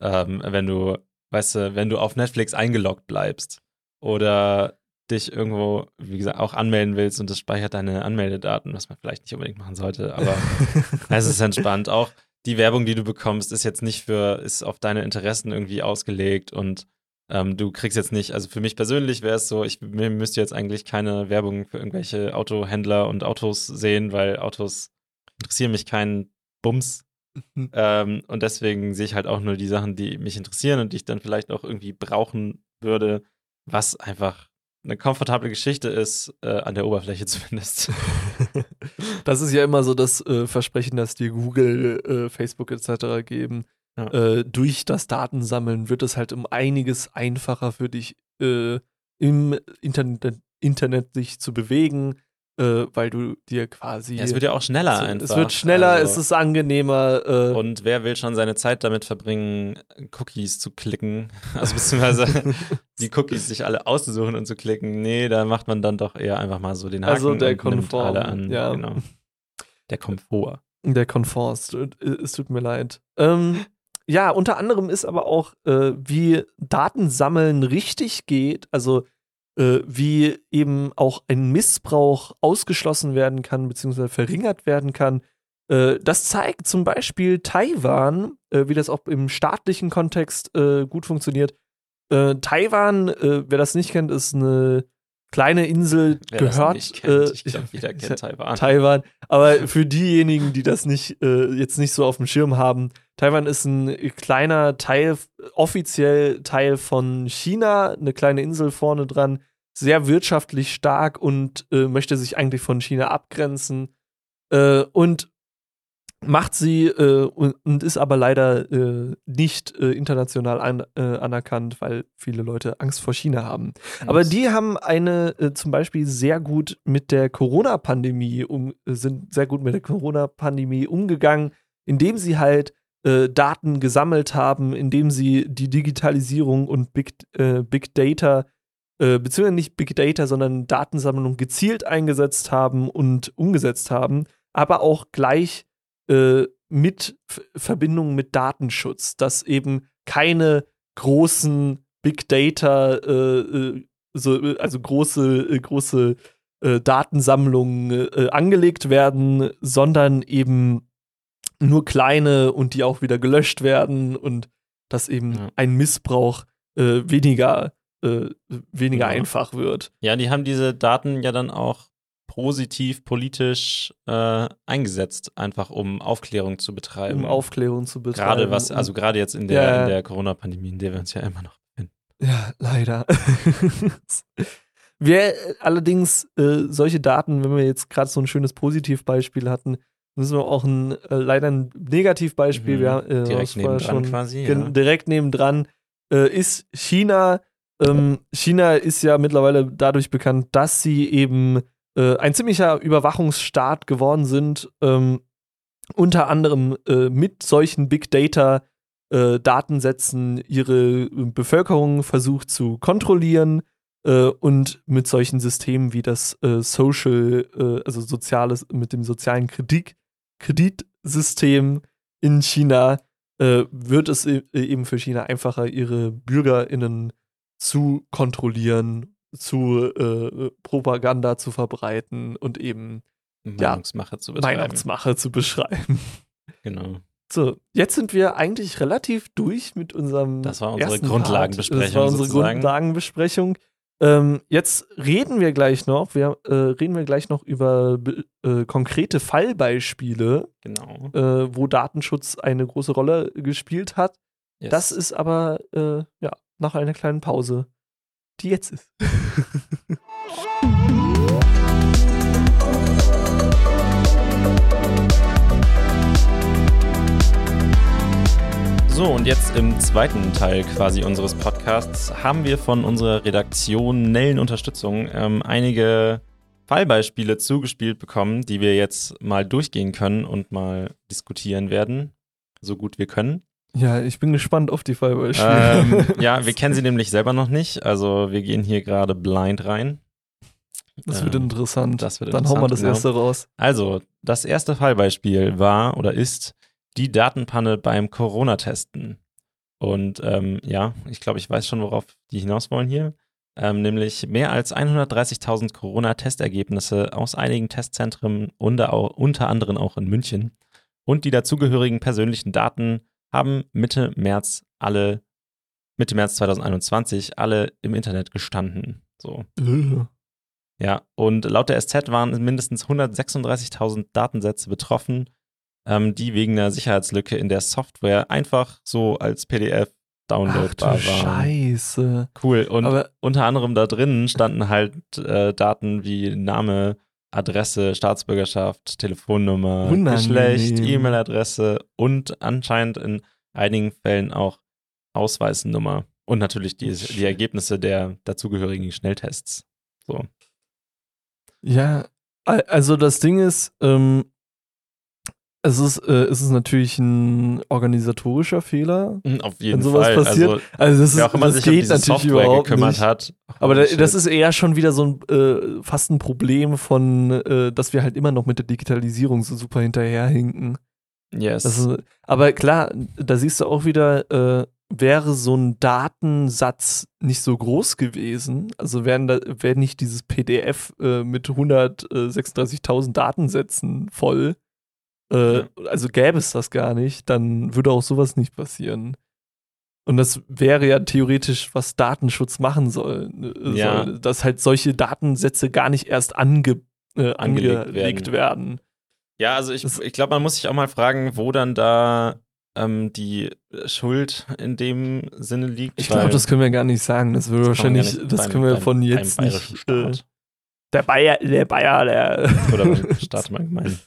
[SPEAKER 1] ähm, wenn du, weißt du, wenn du auf Netflix eingeloggt bleibst oder dich irgendwo, wie gesagt, auch anmelden willst und das speichert deine Anmeldedaten, was man vielleicht nicht unbedingt machen sollte, aber *laughs* es ist entspannt. Auch die Werbung, die du bekommst, ist jetzt nicht für, ist auf deine Interessen irgendwie ausgelegt und ähm, du kriegst jetzt nicht, also für mich persönlich wäre es so, ich müsste jetzt eigentlich keine Werbung für irgendwelche Autohändler und Autos sehen, weil Autos interessieren mich keinen Bums.
[SPEAKER 2] Mhm.
[SPEAKER 1] ähm, und deswegen sehe ich halt auch nur die Sachen, die mich interessieren und die ich dann vielleicht auch irgendwie brauchen würde, was einfach eine komfortable Geschichte ist, äh, an der Oberfläche *laughs* zumindest. *laughs*
[SPEAKER 2] Das ist ja immer so das äh, Versprechen, das dir Google, äh, Facebook etc. geben.
[SPEAKER 1] Ja.
[SPEAKER 2] Äh, durch das Datensammeln wird es halt um einiges einfacher für dich äh, im Internet, Internet sich zu bewegen, äh, weil du dir quasi.
[SPEAKER 1] Ja, es wird ja auch schneller
[SPEAKER 2] so,
[SPEAKER 1] einfach.
[SPEAKER 2] es wird schneller,
[SPEAKER 1] also-
[SPEAKER 2] es ist angenehmer. Äh,
[SPEAKER 1] Und wer will schon seine Zeit damit verbringen, Cookies zu klicken? *laughs* Also beziehungsweise *laughs* die Cookies sich alle auszusuchen und zu klicken. Nee, da macht man dann doch eher einfach mal so den Haken
[SPEAKER 2] Also der
[SPEAKER 1] und nimmt
[SPEAKER 2] Komfort,
[SPEAKER 1] alle an.
[SPEAKER 2] ja.
[SPEAKER 1] Genau. Der Komfort.
[SPEAKER 2] Der Komfort, es tut- es tut mir leid. Ähm, ja, unter anderem ist aber auch, äh, wie Datensammeln richtig geht, also äh, wie eben auch ein Missbrauch ausgeschlossen werden kann, beziehungsweise verringert werden kann. Äh, das zeigt zum Beispiel Taiwan, äh, wie das auch im staatlichen Kontext äh, gut funktioniert. Äh, Taiwan, wer das nicht kennt, ist eine kleine Insel,
[SPEAKER 1] Wer
[SPEAKER 2] gehört.
[SPEAKER 1] kennt,
[SPEAKER 2] äh,
[SPEAKER 1] ich glaube, jeder *laughs* kennt Taiwan.
[SPEAKER 2] Taiwan. Aber für diejenigen, die das nicht äh, jetzt nicht so auf dem Schirm haben, Taiwan ist ein kleiner Teil, offiziell Teil von China, eine kleine Insel vorne dran, sehr wirtschaftlich stark und äh, möchte sich eigentlich von China abgrenzen äh, und macht sie äh, und, und ist aber leider äh, nicht äh, international an, äh, anerkannt, weil viele Leute Angst vor China haben. Aber die haben eine äh, zum Beispiel sehr gut mit der Corona-Pandemie um, äh, sind sehr gut mit der Corona-Pandemie umgegangen, indem sie halt Daten gesammelt haben, indem sie die Digitalisierung und Big, Big Data, beziehungsweise nicht Big Data, sondern Datensammlung gezielt eingesetzt haben und umgesetzt haben, aber auch gleich äh, mit F Verbindung mit Datenschutz, dass eben keine großen Big Data, äh, äh, so, äh, also große, äh, große Datensammlungen angelegt werden, sondern eben nur kleine und die auch wieder gelöscht werden und dass eben
[SPEAKER 1] Ja.
[SPEAKER 2] ein Missbrauch weniger, weniger
[SPEAKER 1] Ja.
[SPEAKER 2] einfach wird.
[SPEAKER 1] Ja, die haben diese Daten ja dann auch positiv politisch äh, eingesetzt, einfach um Aufklärung zu betreiben.
[SPEAKER 2] um Aufklärung zu betreiben.
[SPEAKER 1] gerade was, also gerade jetzt in der,
[SPEAKER 2] Ja.
[SPEAKER 1] in der Corona-Pandemie, in der wir uns ja immer noch befinden.
[SPEAKER 2] Ja, leider. *laughs* Wer allerdings äh, solche Daten, wenn wir jetzt gerade so ein schönes Positivbeispiel hatten, müssen wir auch ein äh, leider ein Negativbeispiel,
[SPEAKER 1] Mhm.
[SPEAKER 2] wir, äh,
[SPEAKER 1] Direkt
[SPEAKER 2] hast vorher
[SPEAKER 1] nebendran quasi,
[SPEAKER 2] gen-
[SPEAKER 1] ja.
[SPEAKER 2] direkt nebendran, äh, ist China. Ähm, China ist ja mittlerweile dadurch bekannt, dass sie eben äh, ein ziemlicher Überwachungsstaat geworden sind. Ähm, unter anderem äh, mit solchen Big Data äh, Datensätzen ihre äh, Bevölkerung versucht zu kontrollieren äh, und mit solchen Systemen wie das Social, also soziales, mit dem sozialen Kredit, Kreditsystem in China wird es e eben für China einfacher, ihre BürgerInnen zu kontrollieren, zu äh, Propaganda zu verbreiten und eben Ja.
[SPEAKER 1] Meinungsmache zu betreiben.
[SPEAKER 2] Weihnachtsmache zu beschreiben.
[SPEAKER 1] Genau.
[SPEAKER 2] So, jetzt sind wir eigentlich relativ durch mit unserem.
[SPEAKER 1] Das war unsere Grundlagenbesprechung
[SPEAKER 2] Part. Das war unsere
[SPEAKER 1] sozusagen.
[SPEAKER 2] Grundlagenbesprechung. Ähm, jetzt reden wir gleich noch, wir äh, reden wir gleich noch über be- äh, konkrete Fallbeispiele,
[SPEAKER 1] Genau.
[SPEAKER 2] äh, wo Datenschutz eine große Rolle gespielt hat.
[SPEAKER 1] Yes.
[SPEAKER 2] Das ist aber äh, ja nach einer kleinen Pause, die jetzt ist.
[SPEAKER 1] So, und jetzt im zweiten Teil quasi unseres Podcasts haben wir von unserer redaktionellen Unterstützung ähm, einige Fallbeispiele zugespielt bekommen, die wir jetzt mal durchgehen können und mal diskutieren werden, so gut wir können.
[SPEAKER 2] Ja, ich bin gespannt auf die Fallbeispiele.
[SPEAKER 1] Ähm, *laughs* ja, wir kennen sie nämlich selber noch nicht, also wir gehen hier gerade blind rein.
[SPEAKER 2] das wird
[SPEAKER 1] ähm,
[SPEAKER 2] interessant.
[SPEAKER 1] das wird
[SPEAKER 2] Dann hauen wir
[SPEAKER 1] interessant,
[SPEAKER 2] das
[SPEAKER 1] genau.
[SPEAKER 2] erste raus.
[SPEAKER 1] Also, das erste Fallbeispiel war oder ist die Datenpanne beim Corona-Testen. Und ähm, ja, ich glaube, ich weiß schon, worauf die hinaus wollen hier. Ähm, nämlich mehr als 130.000 Corona-Testergebnisse aus einigen Testzentren, unter, unter anderem auch in München. Und die dazugehörigen persönlichen Daten haben Mitte März alle, Mitte März 2021 alle im Internet gestanden. So.
[SPEAKER 2] Äh.
[SPEAKER 1] Ja, und laut der SZ waren mindestens 136.000 Datensätze betroffen, ähm, die wegen einer Sicherheitslücke in der Software einfach so als PDF
[SPEAKER 2] Ach
[SPEAKER 1] downloadbar waren.
[SPEAKER 2] Scheiße.
[SPEAKER 1] Cool. Und
[SPEAKER 2] Aber
[SPEAKER 1] unter anderem da drin standen halt äh, Daten wie Name, Adresse, Staatsbürgerschaft, Telefonnummer,
[SPEAKER 2] Unangenehm.
[SPEAKER 1] Geschlecht, E-Mail-Adresse und anscheinend in einigen Fällen auch Ausweisnummer. Und natürlich die, die Ergebnisse der dazugehörigen Schnelltests. So.
[SPEAKER 2] Ja, al- also das Ding ist, ähm, es ist, äh, es ist natürlich ein organisatorischer Fehler.
[SPEAKER 1] Mhm, Auf jeden
[SPEAKER 2] Wenn sowas
[SPEAKER 1] Fall.
[SPEAKER 2] passiert,
[SPEAKER 1] also,
[SPEAKER 2] Also das, ist,
[SPEAKER 1] auch immer
[SPEAKER 2] das
[SPEAKER 1] sich um
[SPEAKER 2] geht
[SPEAKER 1] diese
[SPEAKER 2] natürlich
[SPEAKER 1] Software
[SPEAKER 2] überhaupt
[SPEAKER 1] gekümmert
[SPEAKER 2] nicht.
[SPEAKER 1] hat.
[SPEAKER 2] Aber
[SPEAKER 1] holy
[SPEAKER 2] da, das ist eher schon wieder so ein äh, fast ein Problem von, äh, dass wir halt immer noch mit der Digitalisierung so super hinterherhinken.
[SPEAKER 1] Yes.
[SPEAKER 2] Ist, aber klar, da siehst du auch wieder, äh, wäre so ein Datensatz nicht so groß gewesen, also wären da, wäre nicht dieses PDF äh, mit 136.000 Datensätzen voll, äh, also gäbe es das gar nicht, dann würde auch sowas nicht passieren. Und das wäre ja theoretisch, was Datenschutz machen soll, äh,
[SPEAKER 1] Ja.
[SPEAKER 2] soll dass halt solche Datensätze gar nicht erst ange, äh,
[SPEAKER 1] Angelegt
[SPEAKER 2] angelegt werden.
[SPEAKER 1] ja, also ich,
[SPEAKER 2] das-
[SPEAKER 1] ich glaube, man muss sich auch mal fragen, wo dann da ähm, die Schuld in dem Sinne liegt.
[SPEAKER 2] Ich glaube, das können wir gar nicht sagen. Das würde wahrscheinlich, das
[SPEAKER 1] beim-
[SPEAKER 2] können wir von
[SPEAKER 1] beim
[SPEAKER 2] jetzt nicht.
[SPEAKER 1] Staat. *laughs*
[SPEAKER 2] der Bayer, der Bayer, der.
[SPEAKER 1] Oder *laughs* Staat im Allgemeinen.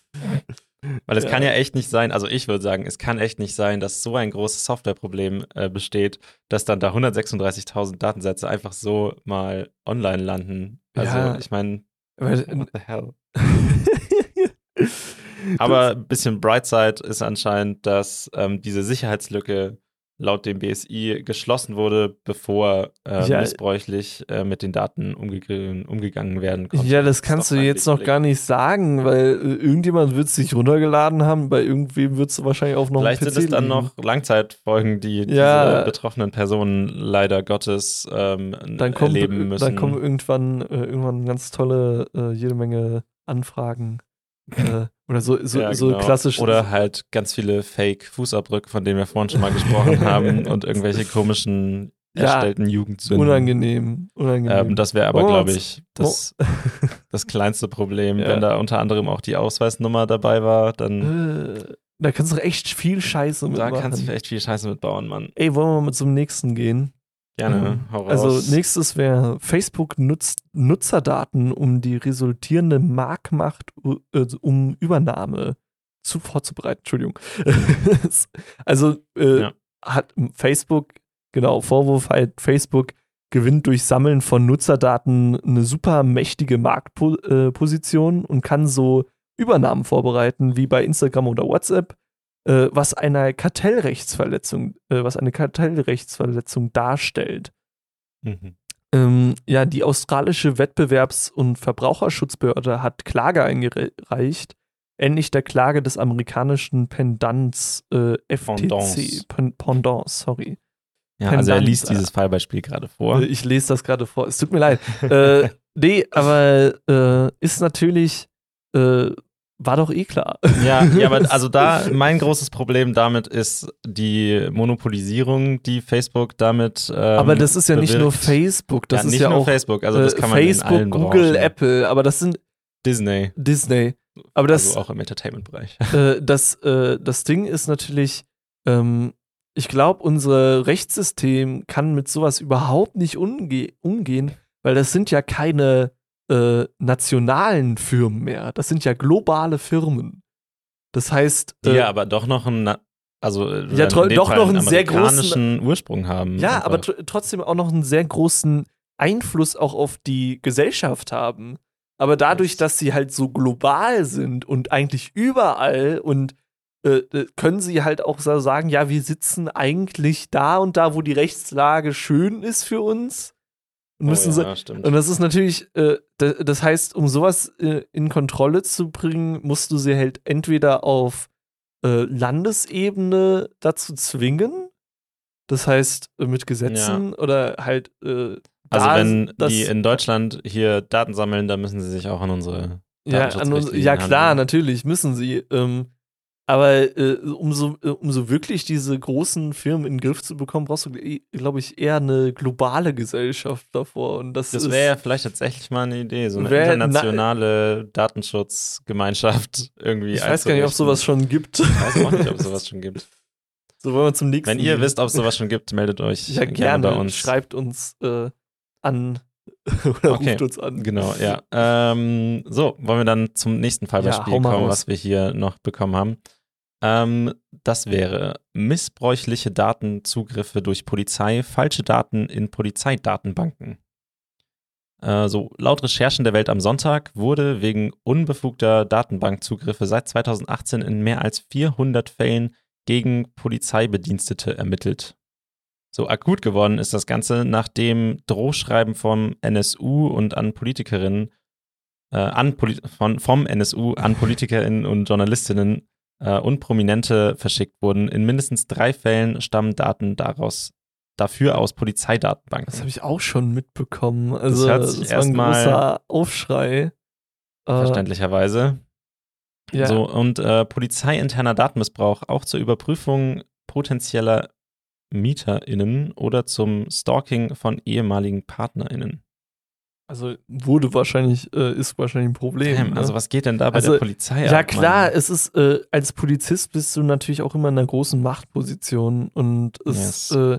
[SPEAKER 1] Weil es
[SPEAKER 2] Ja.
[SPEAKER 1] kann ja echt nicht sein, also ich würde sagen, es kann echt nicht sein, dass so ein großes Softwareproblem äh, besteht, dass dann da 136.000 Datensätze einfach so mal online landen. Also
[SPEAKER 2] Ja.
[SPEAKER 1] ich meine, what the hell? *laughs* Aber ein bisschen Brightside ist anscheinend, dass ähm, diese Sicherheitslücke laut dem BSI geschlossen wurde, bevor äh,
[SPEAKER 2] Ja.
[SPEAKER 1] missbräuchlich äh, mit den Daten umge umgegangen werden konnte.
[SPEAKER 2] ja, das kannst
[SPEAKER 1] doch
[SPEAKER 2] du jetzt noch gar nicht sagen, weil äh, irgendjemand wird es sich runtergeladen haben, bei irgendwem wird es wahrscheinlich auch noch
[SPEAKER 1] Vielleicht sind es dann noch Langzeitfolgen, die
[SPEAKER 2] Ja.
[SPEAKER 1] diese betroffenen Personen leider Gottes ähm,
[SPEAKER 2] dann kommt,
[SPEAKER 1] erleben müssen.
[SPEAKER 2] Dann kommen irgendwann, äh, irgendwann ganz tolle, äh, jede Menge Anfragen. Äh, oder so, so,
[SPEAKER 1] Ja,
[SPEAKER 2] so
[SPEAKER 1] genau.
[SPEAKER 2] klassisch.
[SPEAKER 1] Oder halt ganz viele Fake-Fußabdrücke, von denen wir vorhin schon mal gesprochen *laughs* haben und irgendwelche komischen
[SPEAKER 2] Ja,
[SPEAKER 1] erstellten Jugendsünden.
[SPEAKER 2] unangenehm. unangenehm.
[SPEAKER 1] Ähm, das wäre aber,
[SPEAKER 2] Oh,
[SPEAKER 1] glaube ich, das, *laughs* das kleinste Problem.
[SPEAKER 2] Ja.
[SPEAKER 1] Wenn da unter anderem auch die Ausweisnummer dabei war, dann
[SPEAKER 2] äh, da kannst du doch echt viel Scheiße
[SPEAKER 1] da
[SPEAKER 2] mitmachen.
[SPEAKER 1] kannst du echt viel Scheiße mitbauen, Mann.
[SPEAKER 2] Ey, wollen wir mal zum nächsten gehen?
[SPEAKER 1] Gerne,
[SPEAKER 2] Mhm.
[SPEAKER 1] hau raus.
[SPEAKER 2] Also nächstes wäre Facebook nutzt Nutzerdaten, um die resultierende Marktmacht äh, um Übernahme zu vorzubereiten. Entschuldigung. *laughs* also äh,
[SPEAKER 1] Ja.
[SPEAKER 2] hat Facebook, genau, Vorwurf halt, Facebook gewinnt durch Sammeln von Nutzerdaten eine super mächtige Marktposition und kann so Übernahmen vorbereiten, wie bei Instagram oder WhatsApp, äh, was eine Kartellrechtsverletzung, äh, was eine Kartellrechtsverletzung darstellt.
[SPEAKER 1] Mhm.
[SPEAKER 2] Ähm, ja, die australische Wettbewerbs- und Verbraucherschutzbehörde hat Klage eingereicht, ähnlich der Klage des amerikanischen Pendants äh, FTC.
[SPEAKER 1] Pendants.
[SPEAKER 2] Pen Pendant, sorry.
[SPEAKER 1] Ja, also er liest
[SPEAKER 2] äh,
[SPEAKER 1] dieses Fallbeispiel gerade vor.
[SPEAKER 2] Äh, Ich lese das gerade vor. Es tut mir leid. äh, *laughs* nee, aber äh, ist natürlich, äh, war doch eh klar.
[SPEAKER 1] Ja, ja, aber *laughs* also da, mein großes Problem damit ist die Monopolisierung, die Facebook damit. Ähm,
[SPEAKER 2] aber das ist ja nicht nur
[SPEAKER 1] bewirkt.
[SPEAKER 2] Facebook, das
[SPEAKER 1] ja,
[SPEAKER 2] ist
[SPEAKER 1] nicht
[SPEAKER 2] ja
[SPEAKER 1] nur
[SPEAKER 2] auch
[SPEAKER 1] Facebook, also das
[SPEAKER 2] äh,
[SPEAKER 1] kann man
[SPEAKER 2] Facebook,
[SPEAKER 1] in allen
[SPEAKER 2] Google,
[SPEAKER 1] Branchen.
[SPEAKER 2] Apple, aber das sind
[SPEAKER 1] Disney,
[SPEAKER 2] Disney. Aber das,
[SPEAKER 1] also auch im Entertainment-Bereich. *laughs*
[SPEAKER 2] äh, das, äh, das Ding ist natürlich, ähm, ich glaube, unser Rechtssystem kann mit sowas überhaupt nicht umge umgehen, weil das sind ja keine äh, nationalen Firmen mehr. Das sind ja globale Firmen. Das heißt,
[SPEAKER 1] Die
[SPEAKER 2] äh,
[SPEAKER 1] ja aber doch noch ein, Na- also äh,
[SPEAKER 2] Ja, doch
[SPEAKER 1] Fall
[SPEAKER 2] noch
[SPEAKER 1] einen
[SPEAKER 2] einen sehr großen-
[SPEAKER 1] Ursprung haben.
[SPEAKER 2] Ja, aber
[SPEAKER 1] einfach.
[SPEAKER 2] tr trotzdem auch noch einen sehr großen Einfluss auch auf die Gesellschaft haben. Aber dadurch, dass sie halt so global sind und eigentlich überall und äh, äh, können sie halt auch so sagen, ja, wir sitzen eigentlich da und da, wo die Rechtslage schön ist für uns. Und müssen
[SPEAKER 1] oh, ja, stimmt.
[SPEAKER 2] und das ist natürlich, äh, da- das heißt, um sowas äh, in Kontrolle zu bringen, musst du sie halt entweder auf äh, Landesebene dazu zwingen, das heißt äh, mit Gesetzen oder halt äh,
[SPEAKER 1] Also wenn die in Deutschland hier Daten sammeln, dann müssen sie sich auch an unsere
[SPEAKER 2] ja, an uns, ja klar, natürlich müssen sie. Ähm, aber äh, umso, äh, umso wirklich diese großen Firmen in den Griff zu bekommen, brauchst du, glaube ich, eher eine globale Gesellschaft davor. Und das,
[SPEAKER 1] Das wäre ja vielleicht tatsächlich mal eine Idee, so eine
[SPEAKER 2] Wär- na-
[SPEAKER 1] internationale Datenschutzgemeinschaft *laughs* irgendwie.
[SPEAKER 2] ich weiß gar nicht, ob sowas schon gibt.
[SPEAKER 1] Ich weiß auch nicht, ob es *laughs* sowas schon gibt.
[SPEAKER 2] So wollen wir zum nächsten.
[SPEAKER 1] Wenn ihr wisst, ob es sowas schon gibt, meldet euch
[SPEAKER 2] ja gerne,
[SPEAKER 1] bei uns.
[SPEAKER 2] schreibt uns äh, an *laughs* oder
[SPEAKER 1] Okay.
[SPEAKER 2] ruft uns an.
[SPEAKER 1] Genau, ja. Ähm, so, wollen wir dann zum nächsten Fallbeispiel
[SPEAKER 2] mal
[SPEAKER 1] kommen, was wir hier noch bekommen haben. Ähm, das wäre missbräuchliche Datenzugriffe durch Polizei, falsche Daten in Polizeidatenbanken. Äh, so, laut Recherchen der Welt am Sonntag wurde wegen unbefugter Datenbankzugriffe seit 2018 in mehr als 400 Fällen gegen Polizeibedienstete ermittelt. So akut geworden ist das Ganze, nachdem Drohschreiben vom NSU und an Politikerinnen, äh, an Poli von, vom NSU an Politikerinnen und Journalistinnen äh, und Prominente verschickt wurden. In mindestens drei Fällen stammen Daten daraus, dafür aus Polizeidatenbanken.
[SPEAKER 2] Das habe ich auch schon mitbekommen. Also,
[SPEAKER 1] hört
[SPEAKER 2] das,
[SPEAKER 1] sich
[SPEAKER 2] war ein großer Aufschrei. Äh,
[SPEAKER 1] Verständlicherweise.
[SPEAKER 2] ja.
[SPEAKER 1] So, und äh, polizeiinterner Datenmissbrauch auch zur Überprüfung potenzieller MieterInnen oder zum Stalking von ehemaligen PartnerInnen.
[SPEAKER 2] Also wurde wahrscheinlich, äh, ist wahrscheinlich ein Problem.
[SPEAKER 1] Damn,
[SPEAKER 2] ne?
[SPEAKER 1] also was geht denn da bei
[SPEAKER 2] Also,
[SPEAKER 1] der Polizei
[SPEAKER 2] ja
[SPEAKER 1] ab,
[SPEAKER 2] klar, es ist, äh, als Polizist bist du natürlich auch immer in einer großen Machtposition und es
[SPEAKER 1] Yes.
[SPEAKER 2] äh,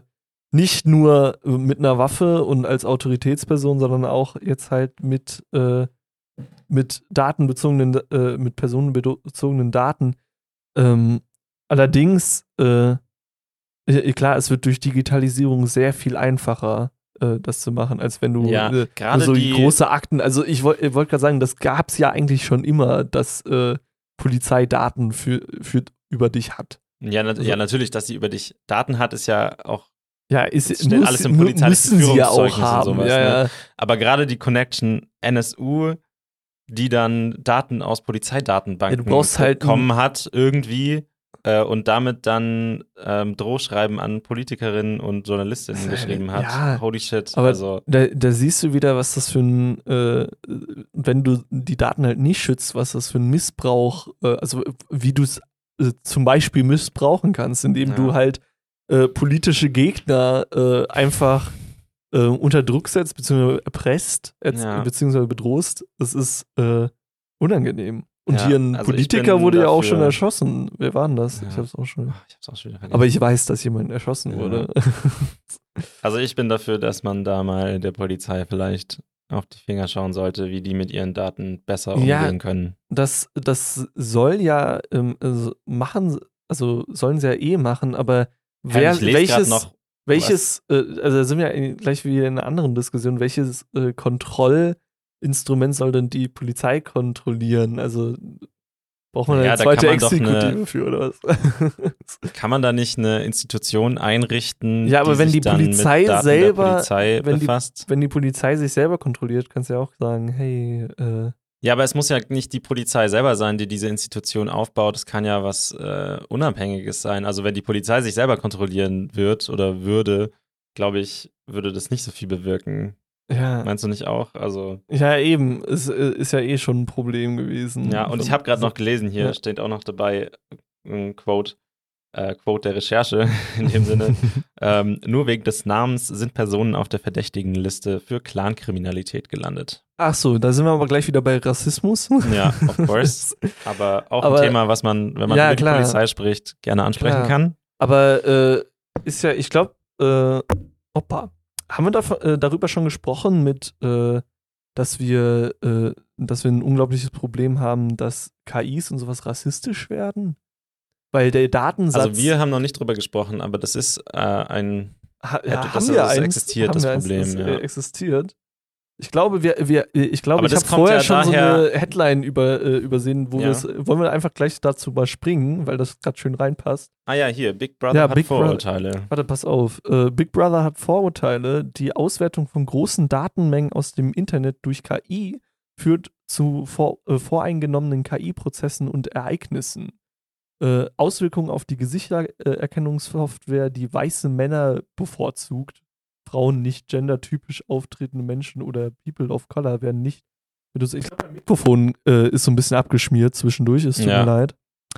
[SPEAKER 2] nicht nur äh, mit einer Waffe und als Autoritätsperson, sondern auch jetzt halt mit, äh, mit datenbezogenen, äh, mit personenbezogenen Daten. Ähm, allerdings, äh, klar, es wird durch Digitalisierung sehr viel einfacher, äh, das zu machen, als wenn du
[SPEAKER 1] Ja,
[SPEAKER 2] äh,
[SPEAKER 1] gerade
[SPEAKER 2] so
[SPEAKER 1] die-
[SPEAKER 2] große Akten. Also ich wollte wollt gerade sagen, das gab es ja eigentlich schon immer, dass äh, Polizei Daten für, für über dich hat.
[SPEAKER 1] Ja, nat
[SPEAKER 2] Also-
[SPEAKER 1] ja, natürlich, dass sie über dich Daten hat, ist ja auch.
[SPEAKER 2] Ja, ist
[SPEAKER 1] Das steht alles im polizeilichen
[SPEAKER 2] sie ja auch
[SPEAKER 1] Führungszeugnis und
[SPEAKER 2] haben.
[SPEAKER 1] sowas,
[SPEAKER 2] ja,
[SPEAKER 1] ne? Aber gerade die Connection NSU, die dann Daten aus Polizeidatenbanken
[SPEAKER 2] Ja, halt
[SPEAKER 1] bekommen hat, irgendwie. Äh, und damit dann ähm, Drohschreiben an Politikerinnen und Journalistinnen
[SPEAKER 2] ja-
[SPEAKER 1] geschrieben hat.
[SPEAKER 2] ja.
[SPEAKER 1] Holy shit.
[SPEAKER 2] Aber
[SPEAKER 1] also,
[SPEAKER 2] Da, da siehst du wieder, was das für ein, äh, wenn du die Daten halt nicht schützt, was das für ein Missbrauch, äh, also wie du es äh, zum Beispiel missbrauchen kannst, indem
[SPEAKER 1] Ja.
[SPEAKER 2] du halt äh, politische Gegner äh, einfach äh, unter Druck setzt, beziehungsweise erpresst,
[SPEAKER 1] Ja.
[SPEAKER 2] beziehungsweise bedrohst. Das ist äh, unangenehm. Und
[SPEAKER 1] Ja,
[SPEAKER 2] hier ein
[SPEAKER 1] also
[SPEAKER 2] Politiker wurde ja auch schon erschossen. Wer war denn das?
[SPEAKER 1] Ja.
[SPEAKER 2] Ich hab's auch schon.
[SPEAKER 1] ich hab's auch schon wieder vergessen.
[SPEAKER 2] Aber ich weiß, dass jemand erschossen
[SPEAKER 1] Ja.
[SPEAKER 2] wurde. *laughs*
[SPEAKER 1] Also ich bin dafür, dass man da mal der Polizei vielleicht auf die Finger schauen sollte, wie die mit ihren Daten besser umgehen können.
[SPEAKER 2] das, das soll ja ähm, also machen, also sollen sie ja eh machen, aber wer, welches,
[SPEAKER 1] noch
[SPEAKER 2] welches, äh, also da sind wir ja gleich wieder in einer anderen Diskussion, welches äh, Kontrollinstrument soll denn die Polizei kontrollieren? Also braucht man
[SPEAKER 1] Ja,
[SPEAKER 2] eine
[SPEAKER 1] da
[SPEAKER 2] zweite Exekutive
[SPEAKER 1] eine-
[SPEAKER 2] für oder was? *laughs*
[SPEAKER 1] Kann man da nicht eine Institution einrichten,
[SPEAKER 2] Ja, aber
[SPEAKER 1] die
[SPEAKER 2] wenn
[SPEAKER 1] sich
[SPEAKER 2] die Polizei selber-
[SPEAKER 1] Polizei
[SPEAKER 2] wenn die-? Wenn die Polizei sich selber kontrolliert, kannst du ja auch sagen, hey, äh,
[SPEAKER 1] Ja, aber es muss ja nicht die Polizei selber sein, die diese Institution aufbaut. Es kann ja was äh, Unabhängiges sein. Also wenn die Polizei sich selber kontrollieren wird oder würde, glaube ich, würde das nicht so viel bewirken.
[SPEAKER 2] Ja,
[SPEAKER 1] Meinst du nicht auch? Also
[SPEAKER 2] ja eben, es äh, ist ja eh schon ein Problem gewesen.
[SPEAKER 1] ja, und ich habe gerade noch gelesen, hier
[SPEAKER 2] Ja.
[SPEAKER 1] steht auch noch dabei ein Quote, äh, Quote der Recherche *laughs* in dem Sinne. *laughs* ähm, nur wegen des Namens sind Personen auf der verdächtigen Liste für Clankriminalität gelandet.
[SPEAKER 2] Ach so, da sind wir aber gleich wieder bei Rassismus.
[SPEAKER 1] Ja, of *laughs* course. Aber auch
[SPEAKER 2] Aber-
[SPEAKER 1] ein Thema, was man, wenn man
[SPEAKER 2] Ja, klar.
[SPEAKER 1] die Polizei spricht, gerne ansprechen
[SPEAKER 2] Klar.
[SPEAKER 1] kann.
[SPEAKER 2] Aber äh, ist ja, ich glaube, äh, Opa, haben wir da, äh, darüber schon gesprochen mit, äh, dass wir, äh, dass wir ein unglaubliches Problem haben, dass KIs und sowas rassistisch werden? weil der Datensatz.
[SPEAKER 1] Also wir haben noch nicht drüber gesprochen, aber das ist äh, ein
[SPEAKER 2] ha,
[SPEAKER 1] ja,
[SPEAKER 2] ja,
[SPEAKER 1] das-
[SPEAKER 2] haben
[SPEAKER 1] das
[SPEAKER 2] wir eins,
[SPEAKER 1] existiert,
[SPEAKER 2] haben
[SPEAKER 1] das
[SPEAKER 2] wir eins,
[SPEAKER 1] Problem,
[SPEAKER 2] das,
[SPEAKER 1] ja.
[SPEAKER 2] äh, existiert. Ich glaube, wir, wir, ich glaube,
[SPEAKER 1] Aber
[SPEAKER 2] ich habe vorher
[SPEAKER 1] ja
[SPEAKER 2] schon so eine Headline über, äh, übersehen, wo
[SPEAKER 1] Ja.
[SPEAKER 2] wir es, wollen wir einfach gleich dazu mal springen, weil das gerade schön reinpasst.
[SPEAKER 1] Ah ja, hier, Big Brother
[SPEAKER 2] Ja,
[SPEAKER 1] hat
[SPEAKER 2] Big.
[SPEAKER 1] Vorurteile.
[SPEAKER 2] Warte, pass auf. Äh, Big Brother hat Vorurteile. Die Auswertung von großen Datenmengen aus dem Internet durch KI führt zu vor, äh, voreingenommenen KI-Prozessen und Ereignissen. Äh, Auswirkungen auf die Gesichtererkennungssoftware, die weiße Männer bevorzugt. Frauen, nicht gendertypisch auftretende Menschen oder People of Color werden nicht. Ich glaube, mein Mikrofon äh, ist so ein bisschen abgeschmiert zwischendurch, es tut
[SPEAKER 1] Ja.
[SPEAKER 2] mir leid.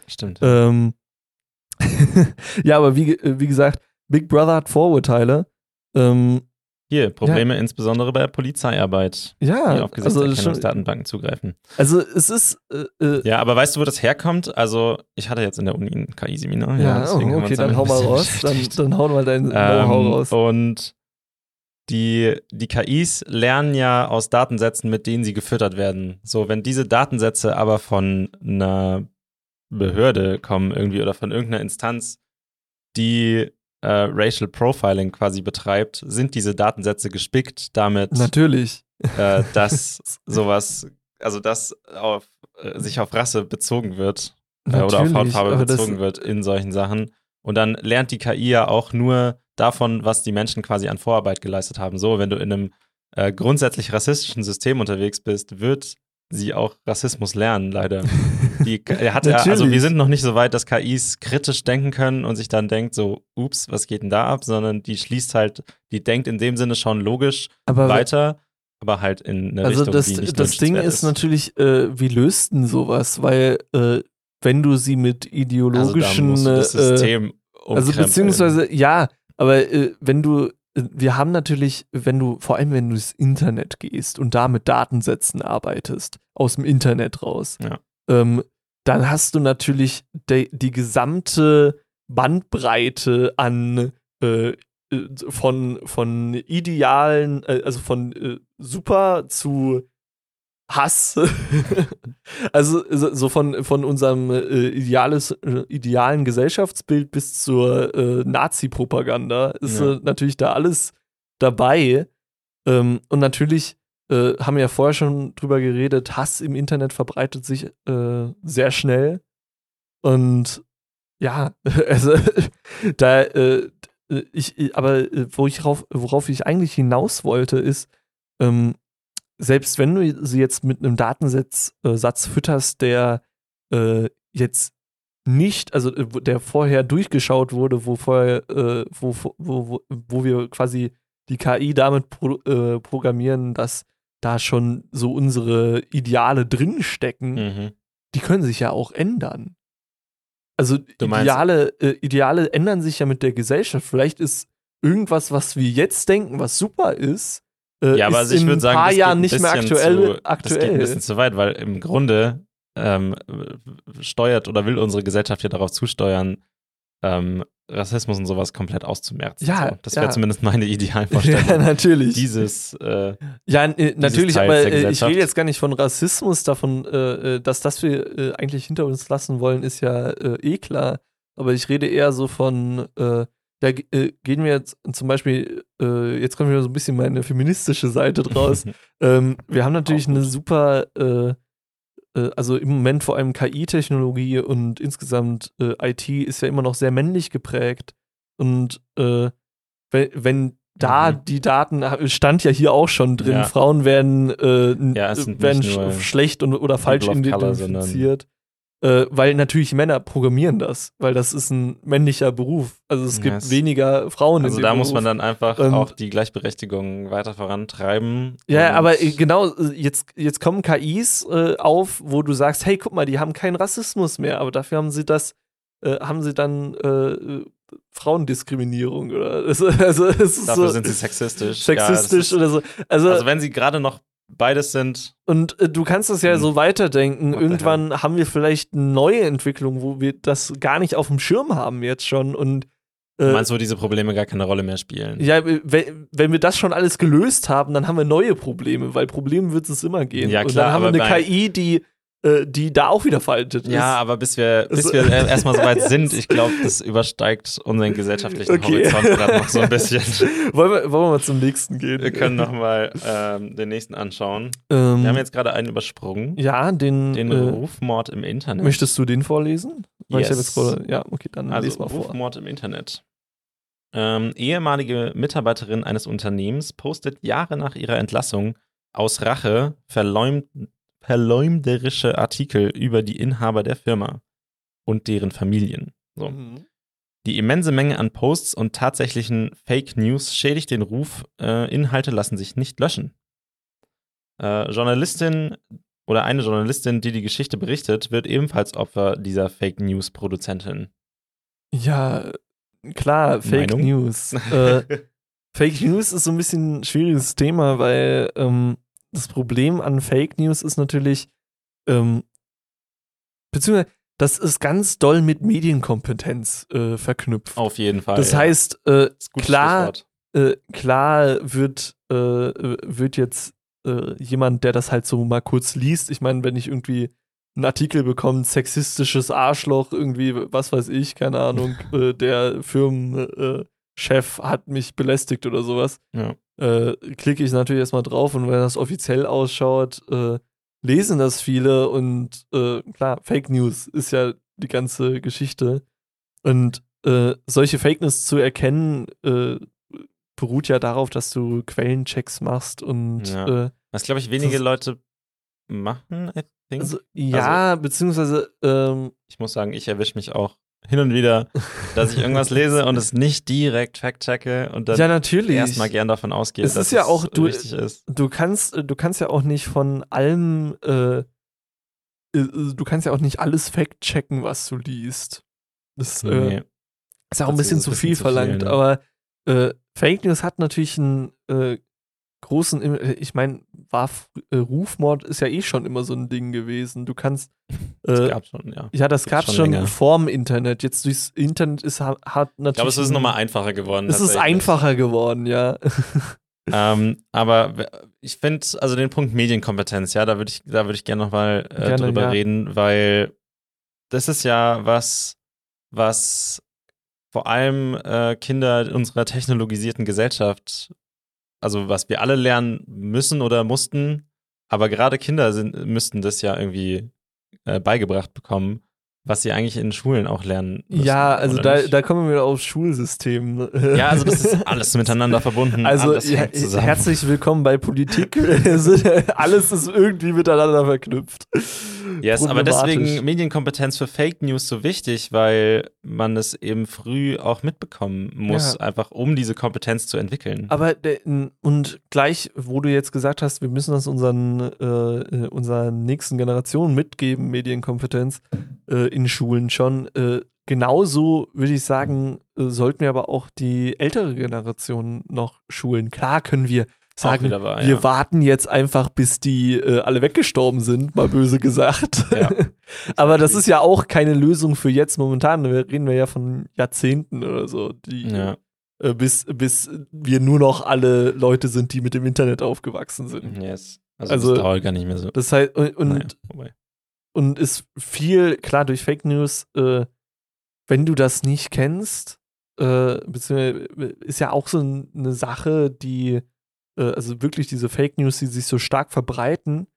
[SPEAKER 1] Stimmt.
[SPEAKER 2] Ähm, *laughs* ja, aber wie, äh, wie gesagt, Big Brother hat Vorurteile. Ähm,
[SPEAKER 1] Hier, Probleme insbesondere bei Polizeiarbeit, die
[SPEAKER 2] ja,
[SPEAKER 1] auf
[SPEAKER 2] also, schon,
[SPEAKER 1] Gesichtserkennungsdatenbanken zugreifen.
[SPEAKER 2] also es ist äh, äh,
[SPEAKER 1] Ja, aber weißt du, wo das herkommt? Also, ich hatte jetzt in der Uni ein KI-Seminar.
[SPEAKER 2] ja,
[SPEAKER 1] wir
[SPEAKER 2] oh, okay, dann *laughs* hau mal raus. Dann, dann hau mal dein
[SPEAKER 1] Ähm,
[SPEAKER 2] Know-how raus.
[SPEAKER 1] Und die, die KIs lernen ja aus Datensätzen, mit denen sie gefüttert werden. So, wenn diese Datensätze aber von einer Behörde kommen irgendwie oder von irgendeiner Instanz, die äh, Racial Profiling quasi betreibt, sind diese Datensätze gespickt damit,
[SPEAKER 2] Natürlich.
[SPEAKER 1] äh, *laughs* dass sowas, also dass auf, äh, sich auf Rasse bezogen wird äh, oder auf Hautfarbe bezogen wird in solchen Sachen. Und dann lernt die KI ja auch nur davon, was die Menschen quasi an Vorarbeit geleistet haben. So, wenn du in einem äh, grundsätzlich rassistischen System unterwegs bist, wird sie auch Rassismus lernen, leider. *laughs* Die hat ja, also wir sind noch nicht so weit, dass KIs kritisch denken können und sich dann denkt so, ups, was geht denn da ab, sondern die schließt halt, die denkt in dem Sinne schon logisch
[SPEAKER 2] Aber
[SPEAKER 1] weiter, aber halt in eine
[SPEAKER 2] also
[SPEAKER 1] Richtung,
[SPEAKER 2] das,
[SPEAKER 1] die nicht
[SPEAKER 2] das Ding
[SPEAKER 1] wünschenswert
[SPEAKER 2] ist natürlich, äh, wie löst denn sowas? Weil äh, wenn du sie mit
[SPEAKER 1] also
[SPEAKER 2] ideologischen
[SPEAKER 1] musst du das
[SPEAKER 2] äh,
[SPEAKER 1] System
[SPEAKER 2] Also
[SPEAKER 1] umkrempeln.
[SPEAKER 2] beziehungsweise, ja, aber äh, wenn du, äh, wir haben natürlich, wenn du, vor allem wenn du ins Internet gehst und da mit Datensätzen arbeitest, aus dem Internet raus,
[SPEAKER 1] Ja.
[SPEAKER 2] ähm, dann hast du natürlich de, die gesamte Bandbreite an äh, äh, von, von idealen, äh, also von äh, super zu Hass. *laughs* also so von, von unserem äh, ideales, äh, idealen Gesellschaftsbild bis zur äh, Nazi-Propaganda ist
[SPEAKER 1] Ja.
[SPEAKER 2] äh, natürlich da alles dabei. Ähm, und natürlich äh, haben wir ja vorher schon drüber geredet, Hass im Internet verbreitet sich äh, sehr schnell. Und ja, *laughs* also da äh, ich, ich- aber äh, wo ich rauf, worauf ich eigentlich hinaus wollte, ist, ähm, selbst wenn du sie jetzt mit einem Datensatz äh, Satz fütterst, der äh, jetzt nicht, also äh, der vorher durchgeschaut wurde, wo vorher, äh, wo, wo, wo, wo wir quasi die KI damit pro, äh, programmieren, dass da schon so unsere Ideale drinstecken,
[SPEAKER 1] Mhm.
[SPEAKER 2] die können sich ja auch ändern. Also Ideale, äh, Ideale ändern sich ja mit der Gesellschaft. Vielleicht ist irgendwas, was wir jetzt denken, was super ist, äh,
[SPEAKER 1] Ja, aber
[SPEAKER 2] ist
[SPEAKER 1] also ich würde sagen,
[SPEAKER 2] ein paar Jahren nicht mehr aktuell.
[SPEAKER 1] zu, Das geht
[SPEAKER 2] aktuell.
[SPEAKER 1] ein bisschen zu weit, weil im Grunde ähm, steuert oder will unsere Gesellschaft ja darauf zusteuern, ähm, Rassismus und sowas komplett auszumerzen.
[SPEAKER 2] Ja,
[SPEAKER 1] so. Das wäre
[SPEAKER 2] ja.
[SPEAKER 1] zumindest meine *laughs*
[SPEAKER 2] ja,
[SPEAKER 1] Idealvorstellung.
[SPEAKER 2] natürlich.
[SPEAKER 1] Dieses, äh,
[SPEAKER 2] ja, äh, natürlich,
[SPEAKER 1] Teils
[SPEAKER 2] aber äh, ich rede jetzt gar nicht von Rassismus, davon, äh, äh, dass das wir äh, eigentlich hinter uns lassen wollen, ist ja eh klar. Aber ich rede eher so von, da äh, gehen wir jetzt zum Beispiel, äh, jetzt kommt wieder so ein bisschen meine feministische Seite draus. *laughs* Ähm, wir haben natürlich eine super, äh, äh, also im Moment vor allem KI-Technologie und insgesamt äh, IT ist ja immer noch sehr männlich geprägt. Und äh, wenn, wenn da
[SPEAKER 1] Mhm.
[SPEAKER 2] die Daten, stand ja hier auch schon drin,
[SPEAKER 1] Ja.
[SPEAKER 2] Frauen werden, äh,
[SPEAKER 1] Ja,
[SPEAKER 2] werden sch schlecht und, oder falsch identifiziert. Äh, weil natürlich Männer programmieren das, weil das ist ein männlicher Beruf. Also es
[SPEAKER 1] Ja,
[SPEAKER 2] gibt
[SPEAKER 1] es-
[SPEAKER 2] weniger Frauen
[SPEAKER 1] also
[SPEAKER 2] in
[SPEAKER 1] da
[SPEAKER 2] Beruf.
[SPEAKER 1] muss man dann einfach
[SPEAKER 2] Und-
[SPEAKER 1] auch die Gleichberechtigung weiter vorantreiben.
[SPEAKER 2] Ja, aber äh, genau, äh, jetzt, jetzt kommen KIs äh, auf, wo du sagst, hey, guck mal, die haben keinen Rassismus mehr, aber dafür haben sie das, äh, haben sie dann äh, Frauendiskriminierung oder *laughs* also, also
[SPEAKER 1] Dafür
[SPEAKER 2] so
[SPEAKER 1] sind sie sexistisch. Ja,
[SPEAKER 2] sexistisch
[SPEAKER 1] ist,
[SPEAKER 2] oder so. Also,
[SPEAKER 1] also wenn sie gerade noch beides sind,
[SPEAKER 2] und äh, du kannst das ja
[SPEAKER 1] Hm.
[SPEAKER 2] so weiterdenken.
[SPEAKER 1] What
[SPEAKER 2] Irgendwann haben wir vielleicht eine neue Entwicklung, wo wir das gar nicht auf dem Schirm haben jetzt schon und
[SPEAKER 1] du
[SPEAKER 2] äh,
[SPEAKER 1] meinst, wo diese Probleme gar keine Rolle mehr spielen.
[SPEAKER 2] ja, wenn, wenn wir das schon alles gelöst haben, dann haben wir neue Probleme, weil Probleme wird es immer geben.
[SPEAKER 1] Ja,
[SPEAKER 2] und
[SPEAKER 1] klar,
[SPEAKER 2] dann haben wir eine KI, die die da auch wieder veraltet ist.
[SPEAKER 1] Ja, aber bis wir, bis
[SPEAKER 2] Also-
[SPEAKER 1] wir äh, *laughs* erstmal so weit sind, ich glaube, das übersteigt unseren gesellschaftlichen
[SPEAKER 2] Okay.
[SPEAKER 1] Horizont gerade noch so ein bisschen. *laughs*
[SPEAKER 2] wollen, wir, wollen wir mal zum nächsten gehen?
[SPEAKER 1] Wir können nochmal ähm, den nächsten anschauen.
[SPEAKER 2] Ähm,
[SPEAKER 1] Wir haben jetzt gerade einen übersprungen.
[SPEAKER 2] ja, den,
[SPEAKER 1] Den
[SPEAKER 2] äh,
[SPEAKER 1] Rufmord im Internet.
[SPEAKER 2] möchtest du den vorlesen?
[SPEAKER 1] Yes.
[SPEAKER 2] ja, okay, dann
[SPEAKER 1] Also
[SPEAKER 2] les mal vor.
[SPEAKER 1] Rufmord im Internet. Ähm, ehemalige Mitarbeiterin eines Unternehmens postet Jahre nach ihrer Entlassung aus Rache verleum verleumderische Artikel über die Inhaber der Firma und deren Familien. So.
[SPEAKER 2] Mhm.
[SPEAKER 1] Die immense Menge an Posts und tatsächlichen Fake News schädigt den Ruf. Äh, Inhalte lassen sich nicht löschen. Äh, Journalistin oder eine Journalistin, die die Geschichte berichtet, wird ebenfalls Opfer dieser Fake News Produzentin.
[SPEAKER 2] Ja, klar, Fake
[SPEAKER 1] Meinung?
[SPEAKER 2] News. äh, *laughs* Fake News ist so ein bisschen ein schwieriges Thema, weil ähm, das Problem an Fake News ist natürlich, ähm, beziehungsweise das ist ganz doll mit Medienkompetenz äh, verknüpft.
[SPEAKER 1] Auf jeden Fall.
[SPEAKER 2] das
[SPEAKER 1] ja.
[SPEAKER 2] heißt, äh,
[SPEAKER 1] Das
[SPEAKER 2] klar, äh, klar wird, äh, wird jetzt äh, jemand, der das halt so mal kurz liest, ich meine, wenn ich irgendwie einen Artikel bekomme, sexistisches Arschloch, irgendwie, was weiß ich, keine Ahnung, *laughs* äh, der Firmenchef hat mich belästigt oder sowas,
[SPEAKER 1] Ja.
[SPEAKER 2] Äh, klicke ich natürlich erstmal drauf und wenn das offiziell ausschaut, äh, lesen das viele und äh, klar, Fake News ist ja die ganze Geschichte. Und äh, solche Fake News zu erkennen, äh, beruht ja darauf, dass du Quellenchecks machst und
[SPEAKER 1] Ja.
[SPEAKER 2] äh,
[SPEAKER 1] Was, glaube ich, wenige Leute machen, I think.
[SPEAKER 2] also, ja, beziehungsweise ähm,
[SPEAKER 1] ich muss sagen, ich erwische mich auch hin und wieder, dass ich irgendwas lese und es nicht direkt fact-checke und dann
[SPEAKER 2] ja natürlich.
[SPEAKER 1] erstmal gern davon ausgehe,
[SPEAKER 2] Es
[SPEAKER 1] dass
[SPEAKER 2] ist ja auch-
[SPEAKER 1] es
[SPEAKER 2] du-
[SPEAKER 1] richtig ist.
[SPEAKER 2] du kannst, du kannst ja auch nicht von allem, äh, äh, du kannst ja auch nicht alles fact-checken, was du liest. Das äh,
[SPEAKER 1] Nee.
[SPEAKER 2] ist ja auch ein bisschen zu
[SPEAKER 1] ein
[SPEAKER 2] viel
[SPEAKER 1] bisschen zu viel,
[SPEAKER 2] verlangt,
[SPEAKER 1] ne?
[SPEAKER 2] aber äh, Fake News hat natürlich einen äh, großen, äh, ich meine, war äh, Rufmord ist ja eh schon immer so ein Ding gewesen. Du kannst *laughs*
[SPEAKER 1] Das
[SPEAKER 2] äh,
[SPEAKER 1] gab schon, ja.
[SPEAKER 2] ja, das gab
[SPEAKER 1] schon
[SPEAKER 2] schon,
[SPEAKER 1] länger.
[SPEAKER 2] vorm Internet. Jetzt durchs Internet ist ha- hat natürlich.
[SPEAKER 1] Ich glaube, es ist nochmal einfacher geworden.
[SPEAKER 2] Es ist einfacher geworden, ja. *laughs*
[SPEAKER 1] Ähm, aber ich finde, also den Punkt Medienkompetenz, ja, da würde ich, da würde ich gerne nochmal äh,
[SPEAKER 2] Gerne,
[SPEAKER 1] drüber
[SPEAKER 2] ja.
[SPEAKER 1] reden, weil das ist ja was, was vor allem äh, Kinder unserer technologisierten Gesellschaft, also was wir alle lernen müssen oder mussten, aber gerade Kinder sind, müssten das ja irgendwie äh, beigebracht bekommen, was sie eigentlich in Schulen auch lernen müssen.
[SPEAKER 2] ja, also da,
[SPEAKER 1] nicht?
[SPEAKER 2] da kommen wir wieder aufs Schulsystem.
[SPEAKER 1] Ja, also das ist alles miteinander verbunden.
[SPEAKER 2] Also ja, herzlich willkommen bei Politik. Alles ist irgendwie miteinander verknüpft.
[SPEAKER 1] Yes, aber deswegen Medienkompetenz für Fake News so wichtig, weil man es eben früh auch mitbekommen muss,
[SPEAKER 2] Ja.
[SPEAKER 1] einfach um diese Kompetenz zu entwickeln.
[SPEAKER 2] Aber und gleich, wo du jetzt gesagt hast, wir müssen das unseren, äh, äh, unserer nächsten Generation mitgeben, Medienkompetenz äh, in Schulen schon. Äh, genauso würde ich sagen, äh, sollten wir aber auch die ältere Generation noch schulen. Klar können wir sagen,
[SPEAKER 1] wahr,
[SPEAKER 2] wir
[SPEAKER 1] ja.
[SPEAKER 2] warten jetzt einfach, bis die äh, alle weggestorben sind, mal böse *laughs* gesagt.
[SPEAKER 1] Ja.
[SPEAKER 2] aber das ist ja auch keine Lösung für jetzt momentan. Wir reden wir ja von Jahrzehnten oder so, die
[SPEAKER 1] ja.
[SPEAKER 2] äh, bis, bis wir nur noch alle Leute sind, die mit dem Internet aufgewachsen sind.
[SPEAKER 1] Yes. Also,
[SPEAKER 2] Also-
[SPEAKER 1] das dauert gar nicht mehr so.
[SPEAKER 2] Das heißt, und, und,
[SPEAKER 1] Naja.
[SPEAKER 2] Und ist viel, klar, durch Fake News, äh, wenn du das nicht kennst, äh, beziehungsweise ist ja auch so eine Sache, die, äh, also wirklich diese Fake News, die sich so stark verbreiten,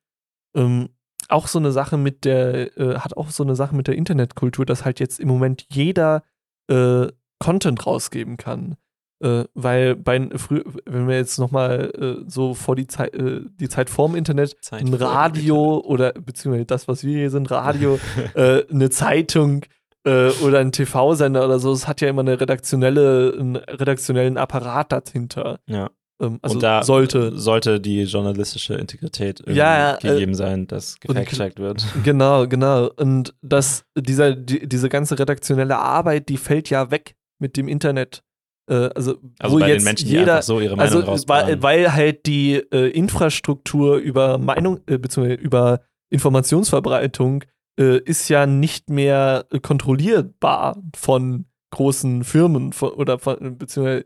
[SPEAKER 2] ähm, auch so eine Sache mit der, äh, hat auch so eine Sache mit der Internetkultur, dass halt jetzt im Moment jeder äh, Content rausgeben kann. Äh, weil bei früher, wenn wir jetzt nochmal äh, so vor die Zeit, äh, die Zeit vorm Internet,
[SPEAKER 1] Zeit
[SPEAKER 2] ein Radio oder beziehungsweise das, was wir hier sind, Radio, *laughs* äh, eine Zeitung äh, oder ein TV-Sender oder so, es hat ja immer eine redaktionelle, einen redaktionellen Apparat dahinter.
[SPEAKER 1] Ja.
[SPEAKER 2] Ähm, also
[SPEAKER 1] und da
[SPEAKER 2] sollte.
[SPEAKER 1] sollte die journalistische Integrität
[SPEAKER 2] Ja, äh,
[SPEAKER 1] gegeben sein, dass gefact-checkt wird. *laughs*
[SPEAKER 2] Genau, genau. Und das, dieser, die, diese ganze redaktionelle Arbeit, die fällt ja weg mit dem Internet. Äh, also,
[SPEAKER 1] Also
[SPEAKER 2] wo
[SPEAKER 1] bei
[SPEAKER 2] jetzt
[SPEAKER 1] den Menschen, die
[SPEAKER 2] jeder,
[SPEAKER 1] einfach so ihre Meinung
[SPEAKER 2] also weil, weil halt die äh, Infrastruktur über Meinung, äh, beziehungsweise über Informationsverbreitung äh, ist ja nicht mehr äh, kontrollierbar von großen Firmen von, oder von, beziehungsweise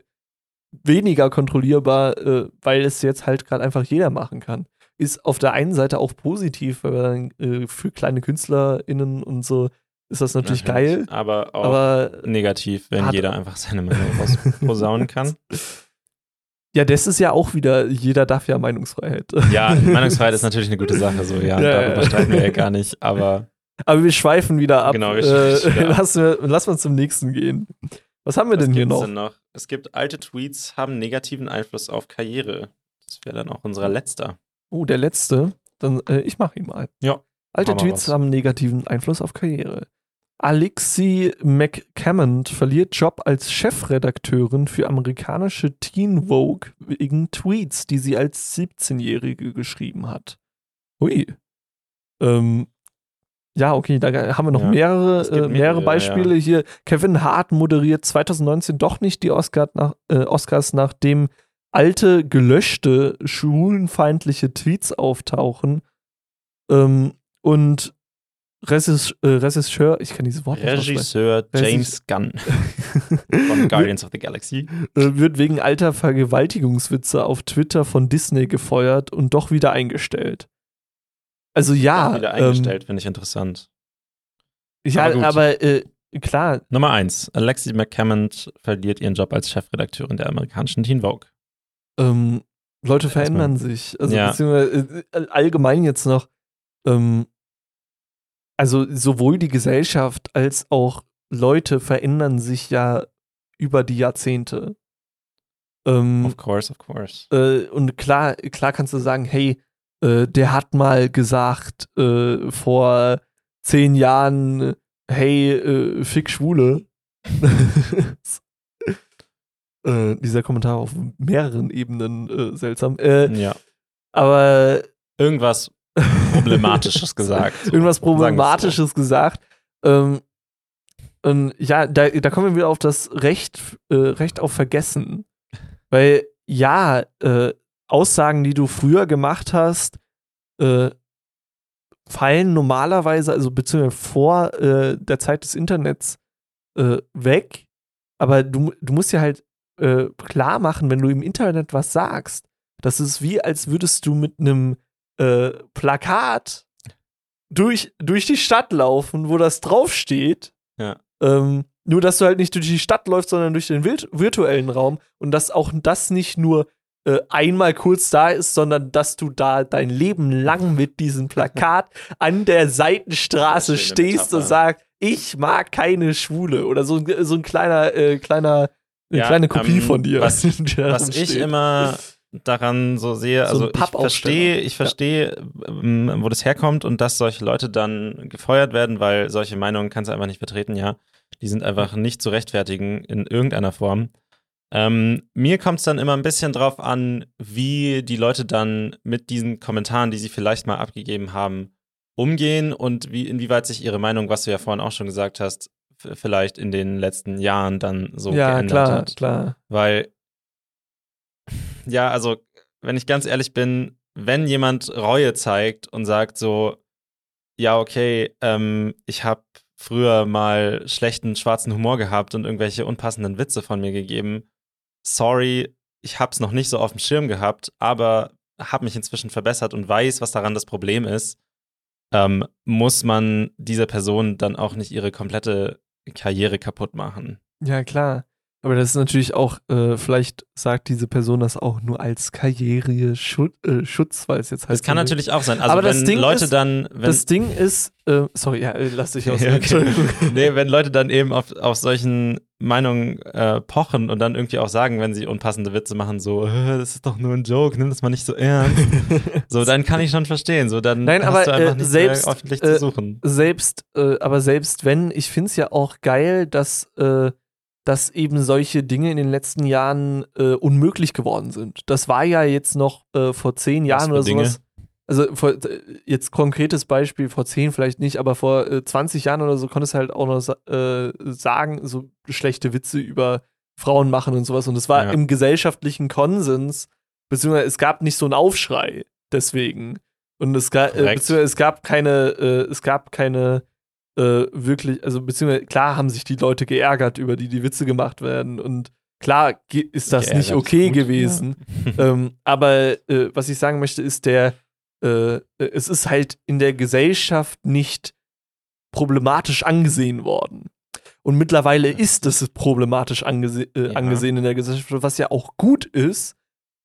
[SPEAKER 2] weniger kontrollierbar, äh, weil es jetzt halt gerade einfach jeder machen kann. ist auf der einen Seite auch positiv, weil dann, äh, für kleine KünstlerInnen und so ist das natürlich, geil.
[SPEAKER 1] Aber auch
[SPEAKER 2] Aber
[SPEAKER 1] negativ, wenn jeder einfach seine Meinung rausposaunen *laughs* kann.
[SPEAKER 2] ja, das ist ja auch wieder, jeder darf ja Meinungsfreiheit.
[SPEAKER 1] Ja, Meinungsfreiheit ist *laughs* natürlich eine gute Sache, so ja,
[SPEAKER 2] Ja,
[SPEAKER 1] darüber
[SPEAKER 2] ja.
[SPEAKER 1] streiten wir ja gar nicht, aber
[SPEAKER 2] Aber wir schweifen wieder ab.
[SPEAKER 1] Genau, wir schweifen
[SPEAKER 2] äh,
[SPEAKER 1] wieder ab.
[SPEAKER 2] Lass, wir, lass mal zum nächsten gehen. Was haben wir
[SPEAKER 1] was
[SPEAKER 2] denn hier noch?
[SPEAKER 1] denn noch? Es gibt alte Tweets, haben negativen Einfluss auf Karriere. Das wäre dann auch unser letzter.
[SPEAKER 2] Oh, der letzte. Dann, äh, ich mache ihn mal.
[SPEAKER 1] Ja,
[SPEAKER 2] Alte Tweets
[SPEAKER 1] raus.
[SPEAKER 2] haben negativen Einfluss auf Karriere. Alexi McCammond verliert Job als Chefredakteurin für amerikanische Teen Vogue wegen Tweets, die sie als 17-Jährige geschrieben hat. Hui. Ähm, ja, okay, da haben wir noch
[SPEAKER 1] Ja,
[SPEAKER 2] mehrere, äh, mehrere Beispiele hier. Kevin Hart moderiert 2019 doch nicht die Oscar nach, äh, Oscars, nachdem alte, gelöschte, schwulenfeindliche Tweets auftauchen. Ähm, und Regisseur, ich kann dieses Wort nicht
[SPEAKER 1] Regisseur
[SPEAKER 2] Regis-
[SPEAKER 1] James Gunn *laughs* von Guardians of the Galaxy.
[SPEAKER 2] äh, wird wegen alter Vergewaltigungswitze auf Twitter von Disney gefeuert und doch wieder eingestellt. Also ja,
[SPEAKER 1] wieder
[SPEAKER 2] ähm,
[SPEAKER 1] eingestellt, finde ich interessant.
[SPEAKER 2] ja,
[SPEAKER 1] Aber
[SPEAKER 2] aber äh, klar,
[SPEAKER 1] Nummer eins. Alexi McCammond verliert ihren Job als Chefredakteurin der amerikanischen Teen Vogue.
[SPEAKER 2] ähm, Leute verändern sich. Also
[SPEAKER 1] Ja.
[SPEAKER 2] beziehungsweise äh, allgemein jetzt noch, ähm, also sowohl die Gesellschaft als auch Leute verändern sich ja über die Jahrzehnte. Ähm,
[SPEAKER 1] Of course, of course.
[SPEAKER 2] äh, und klar, klar kannst du sagen, hey, äh, der hat mal gesagt äh, vor zehn Jahren, hey, äh, fick Schwule. *laughs* äh, dieser Kommentar auf mehreren Ebenen äh, seltsam.
[SPEAKER 1] Ja.
[SPEAKER 2] aber
[SPEAKER 1] Irgendwas Problematisches gesagt. *laughs* so.
[SPEAKER 2] irgendwas. Problematisches gesagt. Ähm, und ja, da, da kommen wir wieder auf das Recht, äh, Recht auf Vergessen. Weil ja, äh, Aussagen, die du früher gemacht hast, äh, fallen normalerweise, also beziehungsweise vor äh, der Zeit des Internets äh, weg. Aber du, du musst ja halt äh, klar machen, wenn du im Internet was sagst, das ist wie, als würdest du mit einem äh, Plakat durch, durch die Stadt laufen, wo das draufsteht.
[SPEAKER 1] Ja.
[SPEAKER 2] Ähm, nur, dass du halt nicht durch die Stadt läufst, sondern durch den virt virtuellen Raum und dass auch das nicht nur äh, einmal kurz da ist, sondern dass du da dein Leben lang mit diesem Plakat *laughs* an der Seitenstraße stehst
[SPEAKER 1] Metapher.
[SPEAKER 2] und sagst, ich mag keine Schwule oder so, ein- so ein kleiner, äh, kleiner, eine
[SPEAKER 1] Ja,
[SPEAKER 2] kleine Kopie
[SPEAKER 1] ähm,
[SPEAKER 2] von dir.
[SPEAKER 1] was- *laughs* Was ich immer *laughs* daran so sehe,
[SPEAKER 2] So
[SPEAKER 1] also ich verstehe, ich verstehe, ähm, wo das herkommt und dass solche Leute dann gefeuert werden, weil solche Meinungen kannst du einfach nicht vertreten, ja. Die sind einfach nicht zu rechtfertigen in irgendeiner Form. Ähm, mir kommt es dann immer ein bisschen drauf an, wie die Leute dann mit diesen Kommentaren, die sie vielleicht mal abgegeben haben, umgehen und wie, inwieweit sich ihre Meinung, was du ja vorhin auch schon gesagt hast, vielleicht in den letzten Jahren dann so
[SPEAKER 2] ja,
[SPEAKER 1] geändert
[SPEAKER 2] klar,
[SPEAKER 1] hat.
[SPEAKER 2] klar.
[SPEAKER 1] Weil, ja, also, wenn ich ganz ehrlich bin, wenn jemand Reue zeigt und sagt so, ja, okay, ähm, ich habe früher mal schlechten schwarzen Humor gehabt und irgendwelche unpassenden Witze von mir gegeben, sorry, ich hab's noch nicht so auf dem Schirm gehabt, aber habe mich inzwischen verbessert und weiß, was daran das Problem ist, ähm, muss man dieser Person dann auch nicht ihre komplette Karriere kaputt machen.
[SPEAKER 2] Ja, klar. Aber das ist natürlich auch, äh, vielleicht sagt diese Person das auch nur als Karriereschutz, äh, Schutz, weil es jetzt heißt.
[SPEAKER 1] Das kann
[SPEAKER 2] so-
[SPEAKER 1] natürlich auch sein. Also
[SPEAKER 2] Aber das
[SPEAKER 1] wenn
[SPEAKER 2] Ding
[SPEAKER 1] Leute
[SPEAKER 2] ist-
[SPEAKER 1] dann, wenn,
[SPEAKER 2] Das Ding ist, äh, sorry, ja, äh, lass dich *laughs* aus.
[SPEAKER 1] Okay. *laughs* Nee, wenn Leute dann eben auf, auf solchen Meinungen äh, pochen und dann irgendwie auch sagen, wenn sie unpassende Witze machen, so, äh, das ist doch nur ein Joke, nimm das mal nicht so ernst. *laughs* so, dann kann ich schon verstehen. So, dann
[SPEAKER 2] Nein, aber,
[SPEAKER 1] du einfach
[SPEAKER 2] äh, selbst,
[SPEAKER 1] mehr öffentlich
[SPEAKER 2] äh,
[SPEAKER 1] zu suchen.
[SPEAKER 2] selbst, äh, aber selbst wenn, ich finde es ja auch geil, dass, äh, dass eben solche Dinge in den letzten Jahren äh, unmöglich geworden sind. Das war ja jetzt noch äh, vor zehn Jahren oder
[SPEAKER 1] Dinge?
[SPEAKER 2] sowas. Also vor, äh, jetzt konkretes Beispiel, vor zehn vielleicht nicht, aber vor äh, 20 Jahren oder so konntest du halt auch noch äh, sagen, so schlechte Witze über Frauen machen und sowas. Und es war
[SPEAKER 1] Ja.
[SPEAKER 2] im gesellschaftlichen Konsens, beziehungsweise es gab nicht so einen Aufschrei deswegen. Und es, ga, äh, beziehungsweise es gab keine, äh, es gab keine äh, wirklich, also beziehungsweise klar haben sich die Leute geärgert, über die die Witze gemacht werden. Und klar ist das
[SPEAKER 1] Geärgert
[SPEAKER 2] nicht okay gewesen. *laughs* ähm, aber äh, was ich sagen möchte, ist, der, äh, es ist halt in der Gesellschaft nicht problematisch angesehen worden. Und mittlerweile ist es problematisch angese äh,
[SPEAKER 1] Ja.
[SPEAKER 2] angesehen in der Gesellschaft, was ja auch gut ist.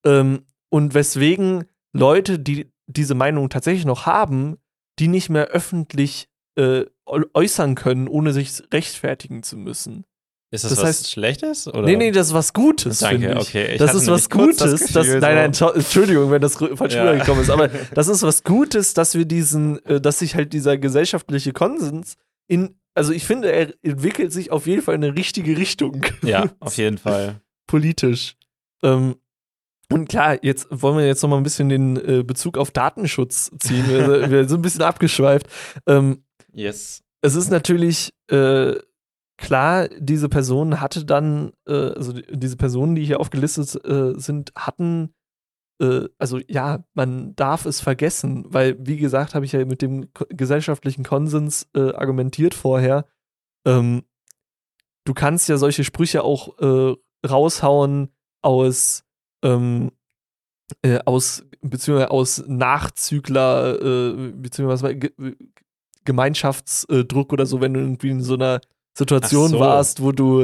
[SPEAKER 2] Ähm, und weswegen Leute, die diese Meinung tatsächlich noch haben, die nicht mehr öffentlich äh, äu- äußern können, ohne sich rechtfertigen zu müssen.
[SPEAKER 1] Ist das,
[SPEAKER 2] Das
[SPEAKER 1] was
[SPEAKER 2] heißt-
[SPEAKER 1] Schlechtes? Oder?
[SPEAKER 2] Nee, nee, das ist was Gutes.
[SPEAKER 1] Danke, okay. Ich
[SPEAKER 2] das ist was
[SPEAKER 1] das
[SPEAKER 2] Gutes. Das
[SPEAKER 1] Gefühl,
[SPEAKER 2] nein, nein, schau- Entschuldigung, wenn das falsch
[SPEAKER 1] Ja.
[SPEAKER 2] rübergekommen ist, aber *laughs* das ist was Gutes, dass wir diesen, äh, dass sich halt dieser gesellschaftliche Konsens in, also ich finde, er entwickelt sich auf jeden Fall in eine richtige Richtung.
[SPEAKER 1] Ja, *laughs* auf jeden Fall.
[SPEAKER 2] Politisch. Ähm, und klar, jetzt wollen wir jetzt noch mal ein bisschen den äh, Bezug auf Datenschutz ziehen. Wir, *laughs* wir sind ein bisschen abgeschweift. Ähm,
[SPEAKER 1] Yes.
[SPEAKER 2] es ist natürlich äh, klar, diese Person hatte dann, äh, also die- diese Personen, die hier aufgelistet äh, sind, hatten, äh, also ja, man darf es vergessen, weil, wie gesagt, habe ich ja mit dem gesellschaftlichen Konsens äh, argumentiert vorher. Ähm, du kannst ja solche Sprüche auch äh, raushauen aus, ähm, äh, aus, beziehungsweise aus Nachzügler, äh, beziehungsweise Gemeinschaftsdruck oder so, wenn du irgendwie in so einer Situation
[SPEAKER 1] so.
[SPEAKER 2] warst, wo du,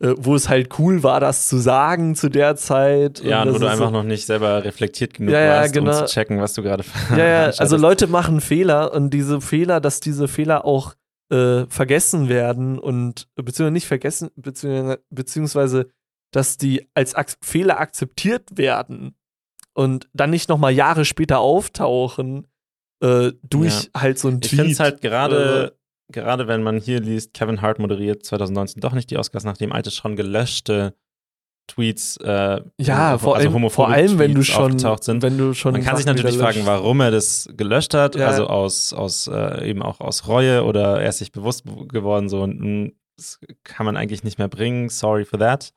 [SPEAKER 2] äh, wo es halt cool war, das zu sagen zu der Zeit.
[SPEAKER 1] Ja,
[SPEAKER 2] Und
[SPEAKER 1] wo du einfach
[SPEAKER 2] so,
[SPEAKER 1] noch nicht selber reflektiert genug
[SPEAKER 2] Ja, ja,
[SPEAKER 1] warst,
[SPEAKER 2] genau.
[SPEAKER 1] um zu checken, was du gerade
[SPEAKER 2] Ja, ja, *laughs* also. Leute machen Fehler und diese Fehler, dass diese Fehler auch äh, vergessen werden und beziehungsweise nicht vergessen, beziehungsweise, beziehungsweise dass die als Ak Fehler akzeptiert werden und dann nicht nochmal Jahre später auftauchen äh, durch halt so ein
[SPEAKER 1] Ich
[SPEAKER 2] Tweet.
[SPEAKER 1] finde es halt gerade,
[SPEAKER 2] Äh.
[SPEAKER 1] gerade wenn man hier liest, Kevin Hart moderiert 2019 doch nicht die Oscars, nachdem alte schon gelöschte Tweets, äh,
[SPEAKER 2] ja,
[SPEAKER 1] also
[SPEAKER 2] vor allem,
[SPEAKER 1] homophobe
[SPEAKER 2] vor allem wenn du schon,
[SPEAKER 1] aufgetaucht sind.
[SPEAKER 2] wenn du schon
[SPEAKER 1] Man kann sich natürlich fragen, warum er das gelöscht hat,
[SPEAKER 2] Ja.
[SPEAKER 1] also aus, aus äh, eben auch aus Reue oder er ist sich bewusst geworden, so und mh, das kann man eigentlich nicht mehr bringen, sorry for that.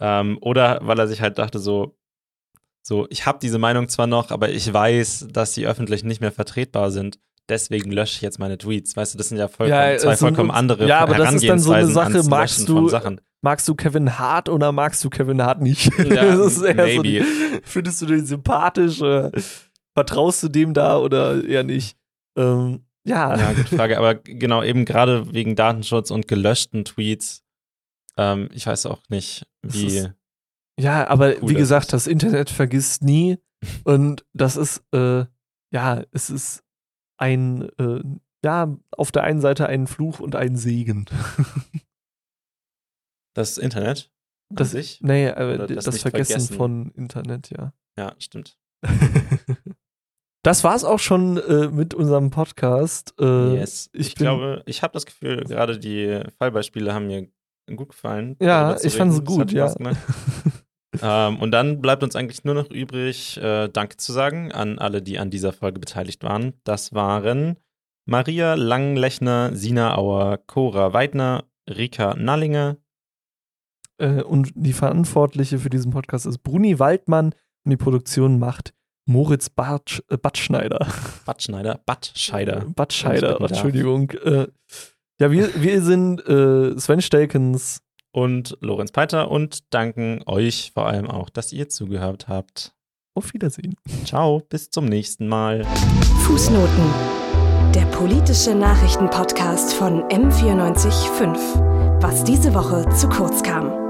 [SPEAKER 1] Ähm, oder weil er sich halt dachte, so, so, ich habe diese Meinung zwar noch, aber ich weiß, dass sie öffentlich nicht mehr vertretbar sind. Deswegen lösche ich jetzt meine Tweets. Weißt du, das sind ja, vollkommen,
[SPEAKER 2] Ja,
[SPEAKER 1] zwei vollkommen andere
[SPEAKER 2] ja, aber das ist dann so eine Sache, magst du-. Magst du Kevin Hart oder magst du Kevin Hart nicht?
[SPEAKER 1] Ja, *laughs*
[SPEAKER 2] das ist eher so,
[SPEAKER 1] maybe.
[SPEAKER 2] findest du den sympathisch? Oder vertraust du dem da oder eher nicht? Ähm, ja.
[SPEAKER 1] Ja, gute Frage. Aber genau, eben gerade wegen Datenschutz und gelöschten Tweets, ähm, ich weiß auch nicht, wie.
[SPEAKER 2] Ja, aber
[SPEAKER 1] Cool,
[SPEAKER 2] wie gesagt, das Internet vergisst nie. *laughs* und das ist, äh, ja, es ist ein, äh, ja, auf der einen Seite ein Fluch und ein Segen. *laughs*
[SPEAKER 1] Das Internet an
[SPEAKER 2] Das,
[SPEAKER 1] sich?
[SPEAKER 2] nee, äh, das,
[SPEAKER 1] das
[SPEAKER 2] Vergessen
[SPEAKER 1] vergessen?
[SPEAKER 2] von Internet, ja.
[SPEAKER 1] Ja, stimmt. *laughs*
[SPEAKER 2] Das war's auch schon äh, mit unserem Podcast. Äh,
[SPEAKER 1] yes.
[SPEAKER 2] ich
[SPEAKER 1] Ich, glaube, ich habe das Gefühl, gerade die Fallbeispiele haben mir gut gefallen.
[SPEAKER 2] Ja, ich fand es gut, ja.
[SPEAKER 1] Ähm, und dann bleibt uns eigentlich nur noch übrig, äh, Danke zu sagen an alle, die an dieser Folge beteiligt waren. Das waren Maria Langlechner, Sina Auer, Cora Weidner, Rika Nallinger,
[SPEAKER 2] Äh, und die Verantwortliche für diesen Podcast ist Bruni Waldmann und die Produktion macht Moritz Bartsch, äh,
[SPEAKER 1] Wenn ich bitten darf.
[SPEAKER 2] Entschuldigung. Äh, ja, wir, wir sind äh, Sven Stelkens.
[SPEAKER 1] Und Lorenz Peiter und danken euch vor allem auch, dass ihr zugehört habt.
[SPEAKER 2] Auf Wiedersehen.
[SPEAKER 1] Ciao, bis zum nächsten Mal.
[SPEAKER 6] Fußnoten. Der politische Nachrichtenpodcast von M945. Was diese Woche zu kurz kam.